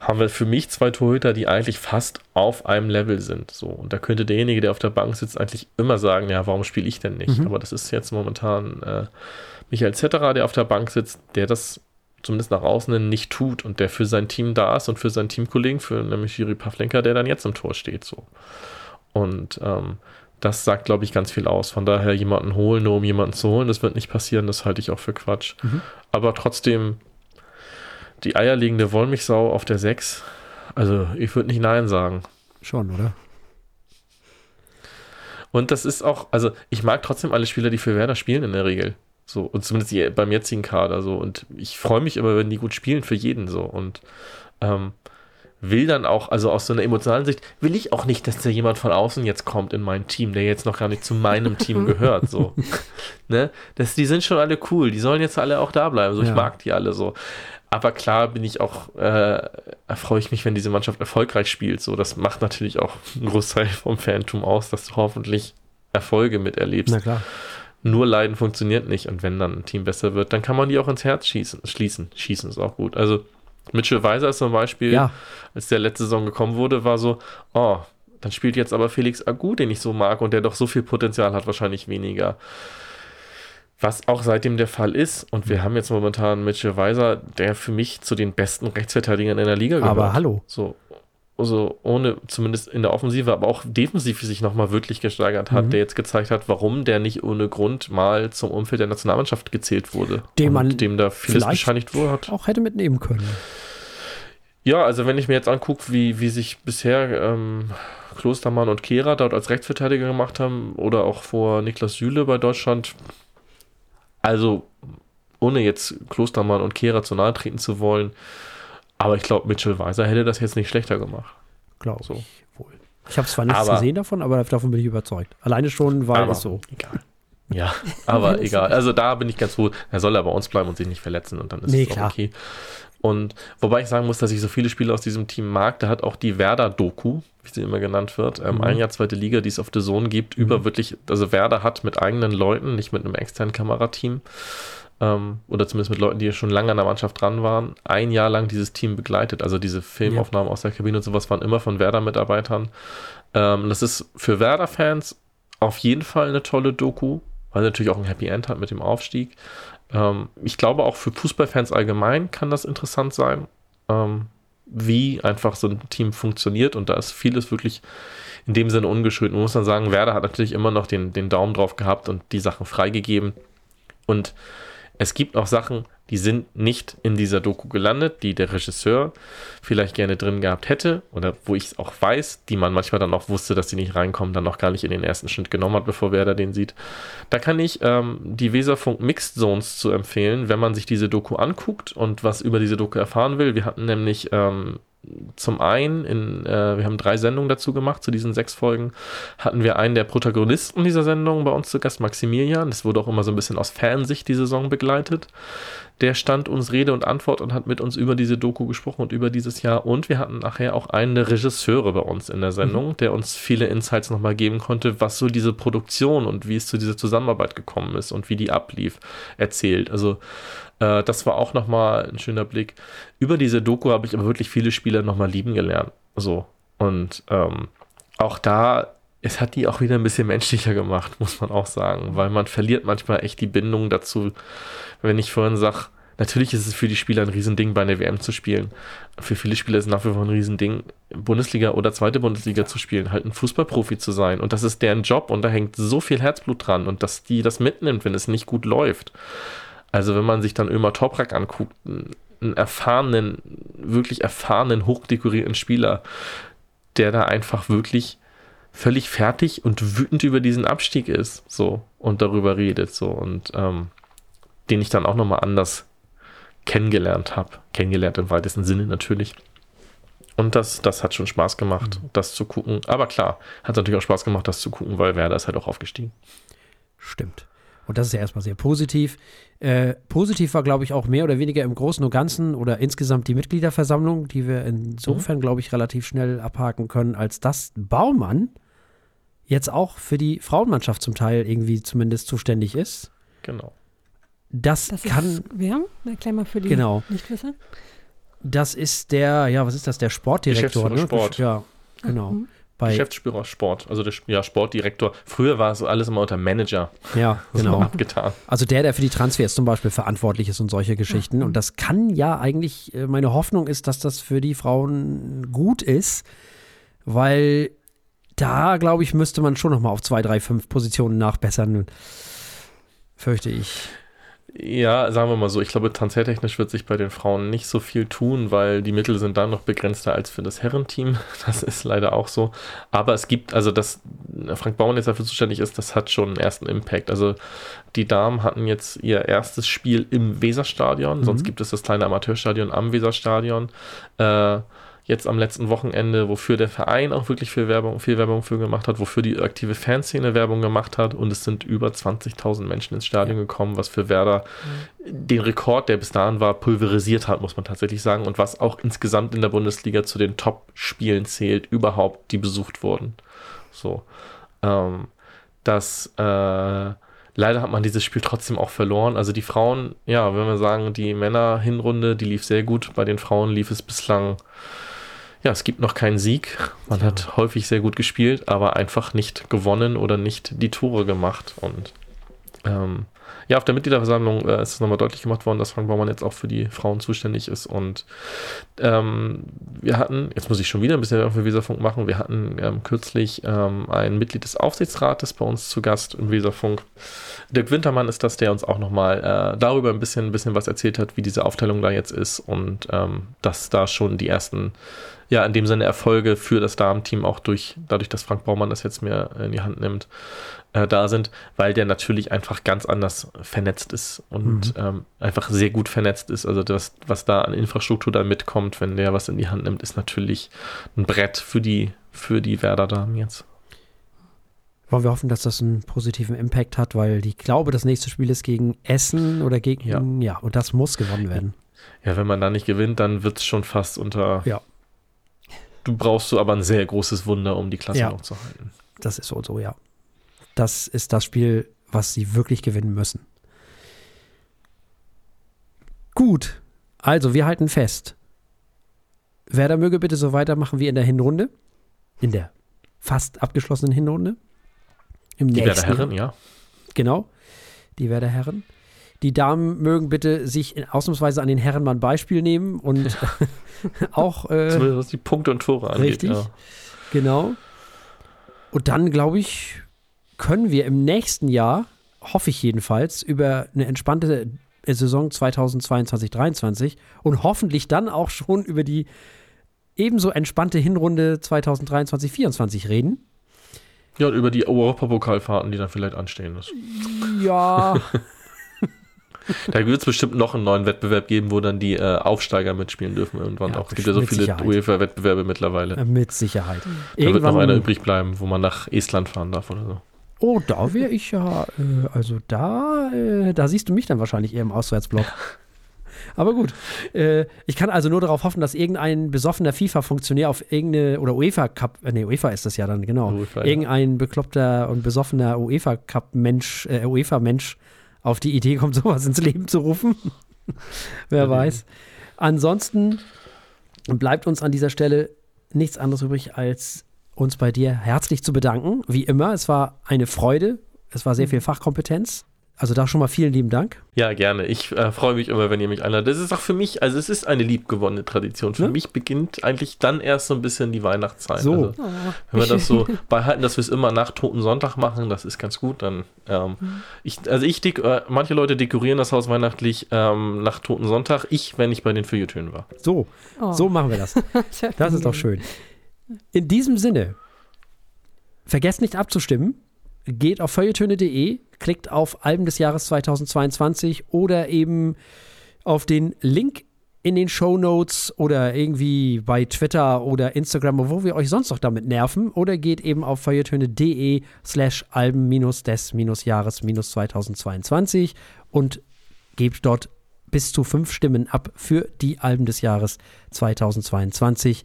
haben wir für mich zwei Torhüter, die eigentlich fast auf einem Level sind. So, und da könnte derjenige, der auf der Bank sitzt, eigentlich immer sagen, ja, warum spiele ich denn nicht? Mhm. Aber das ist jetzt momentan äh, Michael Zetterer, der auf der Bank sitzt, der das zumindest nach außen nicht tut und der für sein Team da ist und für seinen Teamkollegen, für nämlich Jiri Pavlenka, der dann jetzt im Tor steht. So. Und ähm, das sagt, glaube ich, ganz viel aus. Von daher jemanden holen, nur um jemanden zu holen, das wird nicht passieren, das halte ich auch für Quatsch. Mhm. Aber trotzdem, die eierlegende Wollmilchsau auf der 6, also ich würde nicht Nein sagen. Schon, oder? Und das ist auch, also ich mag trotzdem alle Spieler, die für Werder spielen in der Regel. So, und zumindest beim jetzigen Kader so. Und ich freue mich immer, wenn die gut spielen für jeden so. Und ähm, will dann auch, also aus so einer emotionalen Sicht, will ich auch nicht, dass da jemand von außen jetzt kommt in mein Team, der jetzt noch gar nicht zu meinem Team gehört. So. ne? das, die sind schon alle cool, die sollen jetzt alle auch da bleiben. So, ja. ich mag die alle so. Aber klar bin ich auch, äh, erfreue ich mich, wenn diese Mannschaft erfolgreich spielt. So, das macht natürlich auch einen Großteil vom Fantum aus, dass du hoffentlich Erfolge miterlebst. Na klar. Nur Leiden funktioniert nicht. Und wenn dann ein Team besser wird, dann kann man die auch ins Herz schießen. Schließen. Schießen ist auch gut. Also Mitchell Weiser zum Beispiel, ja. als der letzte Saison gekommen wurde, war so, oh, dann spielt jetzt aber Felix Agu, den ich so mag und der doch so viel Potenzial hat, wahrscheinlich weniger. Was auch seitdem der Fall ist. Und wir haben jetzt momentan Mitchell Weiser, der für mich zu den besten Rechtsverteidigern in der Liga gehört. Aber hallo. So. Also ohne zumindest in der Offensive, aber auch defensiv sich nochmal wirklich gesteigert hat, mhm. der jetzt gezeigt hat, warum der nicht ohne Grund mal zum Umfeld der Nationalmannschaft gezählt wurde. Dem man dem da vieles bescheinigt wurde. Auch hätte mitnehmen können. Ja, also wenn ich mir jetzt angucke, wie, wie sich bisher ähm, Klostermann und Kehrer dort als Rechtsverteidiger gemacht haben oder auch vor Niklas Süle bei Deutschland, also ohne jetzt Klostermann und Kehrer zu nahe treten zu wollen, aber ich glaube, Mitchell Weiser hätte das jetzt nicht schlechter gemacht. Glaube so. ich wohl. Ich habe zwar nichts aber, gesehen davon, aber davon bin ich überzeugt. Alleine schon, weil es so. Egal. Ja, aber egal. Also da bin ich ganz froh. Er soll ja bei uns bleiben und sich nicht verletzen und dann ist nee, es klar. okay. Und wobei ich sagen muss, dass ich so viele Spieler aus diesem Team mag, da hat auch die Werder-Doku, wie sie immer genannt wird, ähm, mhm. ein Jahr zweite Liga, die es auf The Zone gibt, mhm. über wirklich, also Werder hat mit eigenen Leuten, nicht mit einem externen Kamerateam, ähm, oder zumindest mit Leuten, die schon lange an der Mannschaft dran waren, ein Jahr lang dieses Team begleitet. Also diese Filmaufnahmen ja. aus der Kabine und sowas waren immer von Werder-Mitarbeitern. Ähm, das ist für Werder-Fans auf jeden Fall eine tolle Doku, weil natürlich auch ein Happy End hat mit dem Aufstieg. Ähm, ich glaube auch für Fußballfans allgemein kann das interessant sein, ähm, wie einfach so ein Team funktioniert und da ist vieles wirklich in dem Sinne ungeschönt. Man muss dann sagen, Werder hat natürlich immer noch den, den Daumen drauf gehabt und die Sachen freigegeben und es gibt auch Sachen, die sind nicht in dieser Doku gelandet, die der Regisseur vielleicht gerne drin gehabt hätte oder wo ich es auch weiß, die man manchmal dann auch wusste, dass die nicht reinkommen, dann noch gar nicht in den ersten Schnitt genommen hat, bevor wer da den sieht. Da kann ich ähm, die Weserfunk Mixed Zones zu empfehlen, wenn man sich diese Doku anguckt und was über diese Doku erfahren will. Wir hatten nämlich ähm, zum einen, in, äh, wir haben drei Sendungen dazu gemacht, zu diesen sechs Folgen, hatten wir einen der Protagonisten dieser Sendung bei uns zu Gast, Maximilian. Das wurde auch immer so ein bisschen aus Fansicht die Saison begleitet. Der stand uns Rede und Antwort und hat mit uns über diese Doku gesprochen und über dieses Jahr. Und wir hatten nachher auch einen der Regisseure bei uns in der Sendung, mhm. der uns viele Insights nochmal geben konnte, was so diese Produktion und wie es zu dieser Zusammenarbeit gekommen ist und wie die ablief, erzählt. Also äh, das war auch nochmal ein schöner Blick. Über diese Doku habe ich aber wirklich viele Spieler nochmal lieben gelernt. So. Und ähm, auch da, es hat die auch wieder ein bisschen menschlicher gemacht, muss man auch sagen, weil man verliert manchmal echt die Bindung dazu, wenn ich vorhin sage, natürlich ist es für die Spieler ein Riesending, bei einer WM zu spielen. Für viele Spieler ist es nach wie vor ein Riesending, Bundesliga oder zweite Bundesliga zu spielen, halt ein Fußballprofi zu sein. Und das ist deren Job und da hängt so viel Herzblut dran und dass die das mitnimmt, wenn es nicht gut läuft. Also wenn man sich dann Ömer Toprak anguckt, einen erfahrenen, wirklich erfahrenen, hochdekorierten Spieler, der da einfach wirklich völlig fertig und wütend über diesen Abstieg ist, so und darüber redet, so und ähm, den ich dann auch nochmal anders kennengelernt habe, kennengelernt im weitesten Sinne natürlich. Und das, das hat schon Spaß gemacht, mhm. das zu gucken. Aber klar, hat natürlich auch Spaß gemacht, das zu gucken, weil Werder ist halt auch aufgestiegen. Stimmt. Und das ist ja erstmal sehr positiv. Äh, positiv war, glaube ich, auch mehr oder weniger im Großen und Ganzen oder insgesamt die Mitgliederversammlung, die wir insofern, mhm. glaube ich, relativ schnell abhaken können, als dass Baumann jetzt auch für die Frauenmannschaft zum Teil irgendwie zumindest zuständig ist. Genau. Das, das kann. Ist, wer? Erklär mal für die genau. Nichtwisser. Das ist der, ja, was ist das, der Sportdirektor, ne? Sport. Ja, genau. Mhm bei Geschäftsführer Sport, also der ja, Sportdirektor. Früher war es alles immer unter Manager. Ja, genau. abgetan. Also der, der für die Transfers zum Beispiel verantwortlich ist und solche Geschichten. Und das kann ja eigentlich, äh, meine Hoffnung ist, dass das für die Frauen gut ist, weil da, glaube ich, müsste man schon noch mal auf zwei, drei, fünf Positionen nachbessern. Fürchte ich. Ja, sagen wir mal so, ich glaube, transfertechnisch wird sich bei den Frauen nicht so viel tun, weil die Mittel sind da noch begrenzter als für das Herrenteam. Das ist leider auch so. Aber es gibt, also dass Frank Baumann jetzt dafür zuständig ist, das hat schon einen ersten Impact. Also die Damen hatten jetzt ihr erstes Spiel im Weserstadion, mhm. sonst gibt es das kleine Amateurstadion am Weserstadion. Äh, jetzt am letzten Wochenende, wofür der Verein auch wirklich viel Werbung, viel Werbung für gemacht hat, wofür die aktive Fanszene Werbung gemacht hat und es sind über 20.000 Menschen ins Stadion ja. gekommen, was für Werder mhm. den Rekord, der bis dahin war, pulverisiert hat, muss man tatsächlich sagen und was auch insgesamt in der Bundesliga zu den Top-Spielen zählt, überhaupt, die besucht wurden. So. Ähm, das, äh, Leider hat man dieses Spiel trotzdem auch verloren. Also die Frauen, ja, wenn wir sagen, die Männer-Hinrunde, die lief sehr gut. Bei den Frauen lief es bislang ja, es gibt noch keinen Sieg. Man ja. hat häufig sehr gut gespielt, aber einfach nicht gewonnen oder nicht die Tore gemacht. Und ähm, ja, auf der Mitgliederversammlung äh, ist es nochmal deutlich gemacht worden, dass Frank Baumann jetzt auch für die Frauen zuständig ist. Und ähm, wir hatten, jetzt muss ich schon wieder ein bisschen für Weserfunk machen, wir hatten ähm, kürzlich ähm, ein Mitglied des Aufsichtsrates bei uns zu Gast im Weserfunk. Dirk Wintermann ist das, der uns auch nochmal äh, darüber ein bisschen, ein bisschen was erzählt hat, wie diese Aufteilung da jetzt ist und ähm, dass da schon die ersten ja, in dem Sinne Erfolge für das Damenteam auch durch, dadurch, dass Frank Baumann das jetzt mehr in die Hand nimmt, äh, da sind, weil der natürlich einfach ganz anders vernetzt ist und mhm. ähm, einfach sehr gut vernetzt ist. Also das, was da an Infrastruktur da mitkommt, wenn der was in die Hand nimmt, ist natürlich ein Brett für die, für die Werder-Damen jetzt. Wollen wir hoffen, dass das einen positiven Impact hat, weil ich glaube, das nächste Spiel ist gegen Essen oder gegen, ja, ja und das muss gewonnen werden. Ja, wenn man da nicht gewinnt, dann wird es schon fast unter. Ja. Du brauchst so aber ein sehr großes Wunder, um die Klasse ja. noch zu halten. Das ist so, so, ja das ist das Spiel, was sie wirklich gewinnen müssen. Gut, also wir halten fest. Werder möge bitte so weitermachen wie in der Hinrunde. In der fast abgeschlossenen Hinrunde. Im die Werder Herren, ja. Genau, die Werder Herren. Die Damen mögen bitte sich ausnahmsweise an den Herren mal ein Beispiel nehmen und ja. auch. Äh, Zumindest was die Punkte und Tore angeht. Richtig. Ja. Genau. Und dann, glaube ich, können wir im nächsten Jahr, hoffe ich jedenfalls, über eine entspannte Saison 2022-23 und hoffentlich dann auch schon über die ebenso entspannte Hinrunde 2023-24 reden. Ja, und über die Europapokalfahrten, die dann vielleicht anstehen. Das. Ja. da wird es bestimmt noch einen neuen Wettbewerb geben, wo dann die äh, Aufsteiger mitspielen dürfen irgendwann ja, auch. Es gibt ja so viele UEFA-Wettbewerbe mittlerweile. Mit Sicherheit. Da Irgendwann wird noch einer übrig bleiben, wo man nach Estland fahren darf oder so. Oh, da wäre ich ja, äh, also da, äh, da siehst du mich dann wahrscheinlich eher im Auswärtsblock. Aber gut, äh, ich kann also nur darauf hoffen, dass irgendein besoffener FIFA-Funktionär auf irgendeine, oder UEFA-Cup, äh, nee, UEFA ist das ja dann, genau, UEFA, irgendein ja. bekloppter und besoffener UEFA-Cup-Mensch, äh, UEFA-Mensch auf die Idee kommt, sowas ins Leben zu rufen. Wer ja, weiß. Ansonsten bleibt uns an dieser Stelle nichts anderes übrig, als uns bei dir herzlich zu bedanken. Wie immer, es war eine Freude. Es war sehr mhm. viel Fachkompetenz. Also da schon mal vielen lieben Dank. Ja, gerne. Ich äh, freue mich immer, wenn ihr mich einladet. Das ist auch für mich, also es ist eine liebgewonnene Tradition. Für ja? mich beginnt eigentlich dann erst so ein bisschen die Weihnachtszeit. So. Also, wenn wir das so beibehalten, dass wir es immer nach Toten Sonntag machen, das ist ganz gut. Dann, ähm, mhm. ich, also ich, äh, manche Leute dekorieren das Haus weihnachtlich ähm, nach Toten Sonntag. Ich, wenn ich bei den Feuilletönen war. So, oh. so machen wir das. das ist doch schön. In diesem Sinne, vergesst nicht abzustimmen. Geht auf feuilletöne.de, klickt auf Alben des Jahres 2022 oder eben auf den Link in den Show Notes oder irgendwie bei Twitter oder Instagram, wo wir euch sonst noch damit nerven. Oder geht eben auf feuilletöne.de slash Alben-des-Jahres 2022 und gebt dort bis zu fünf Stimmen ab für die Alben des Jahres 2022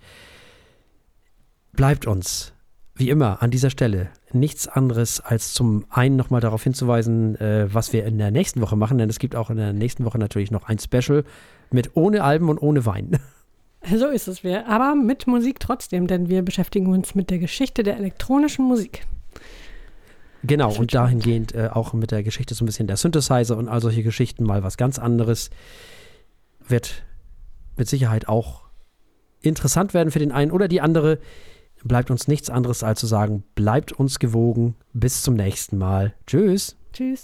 bleibt uns, wie immer, an dieser Stelle nichts anderes, als zum einen nochmal darauf hinzuweisen, äh, was wir in der nächsten Woche machen, denn es gibt auch in der nächsten Woche natürlich noch ein Special mit ohne Alben und ohne Wein. So ist es wir, aber mit Musik trotzdem, denn wir beschäftigen uns mit der Geschichte der elektronischen Musik. Genau, und dahingehend äh, auch mit der Geschichte so ein bisschen der Synthesizer und all solche Geschichten mal was ganz anderes. Wird mit Sicherheit auch interessant werden für den einen oder die andere bleibt uns nichts anderes als zu sagen, bleibt uns gewogen. Bis zum nächsten Mal. Tschüss. Tschüss.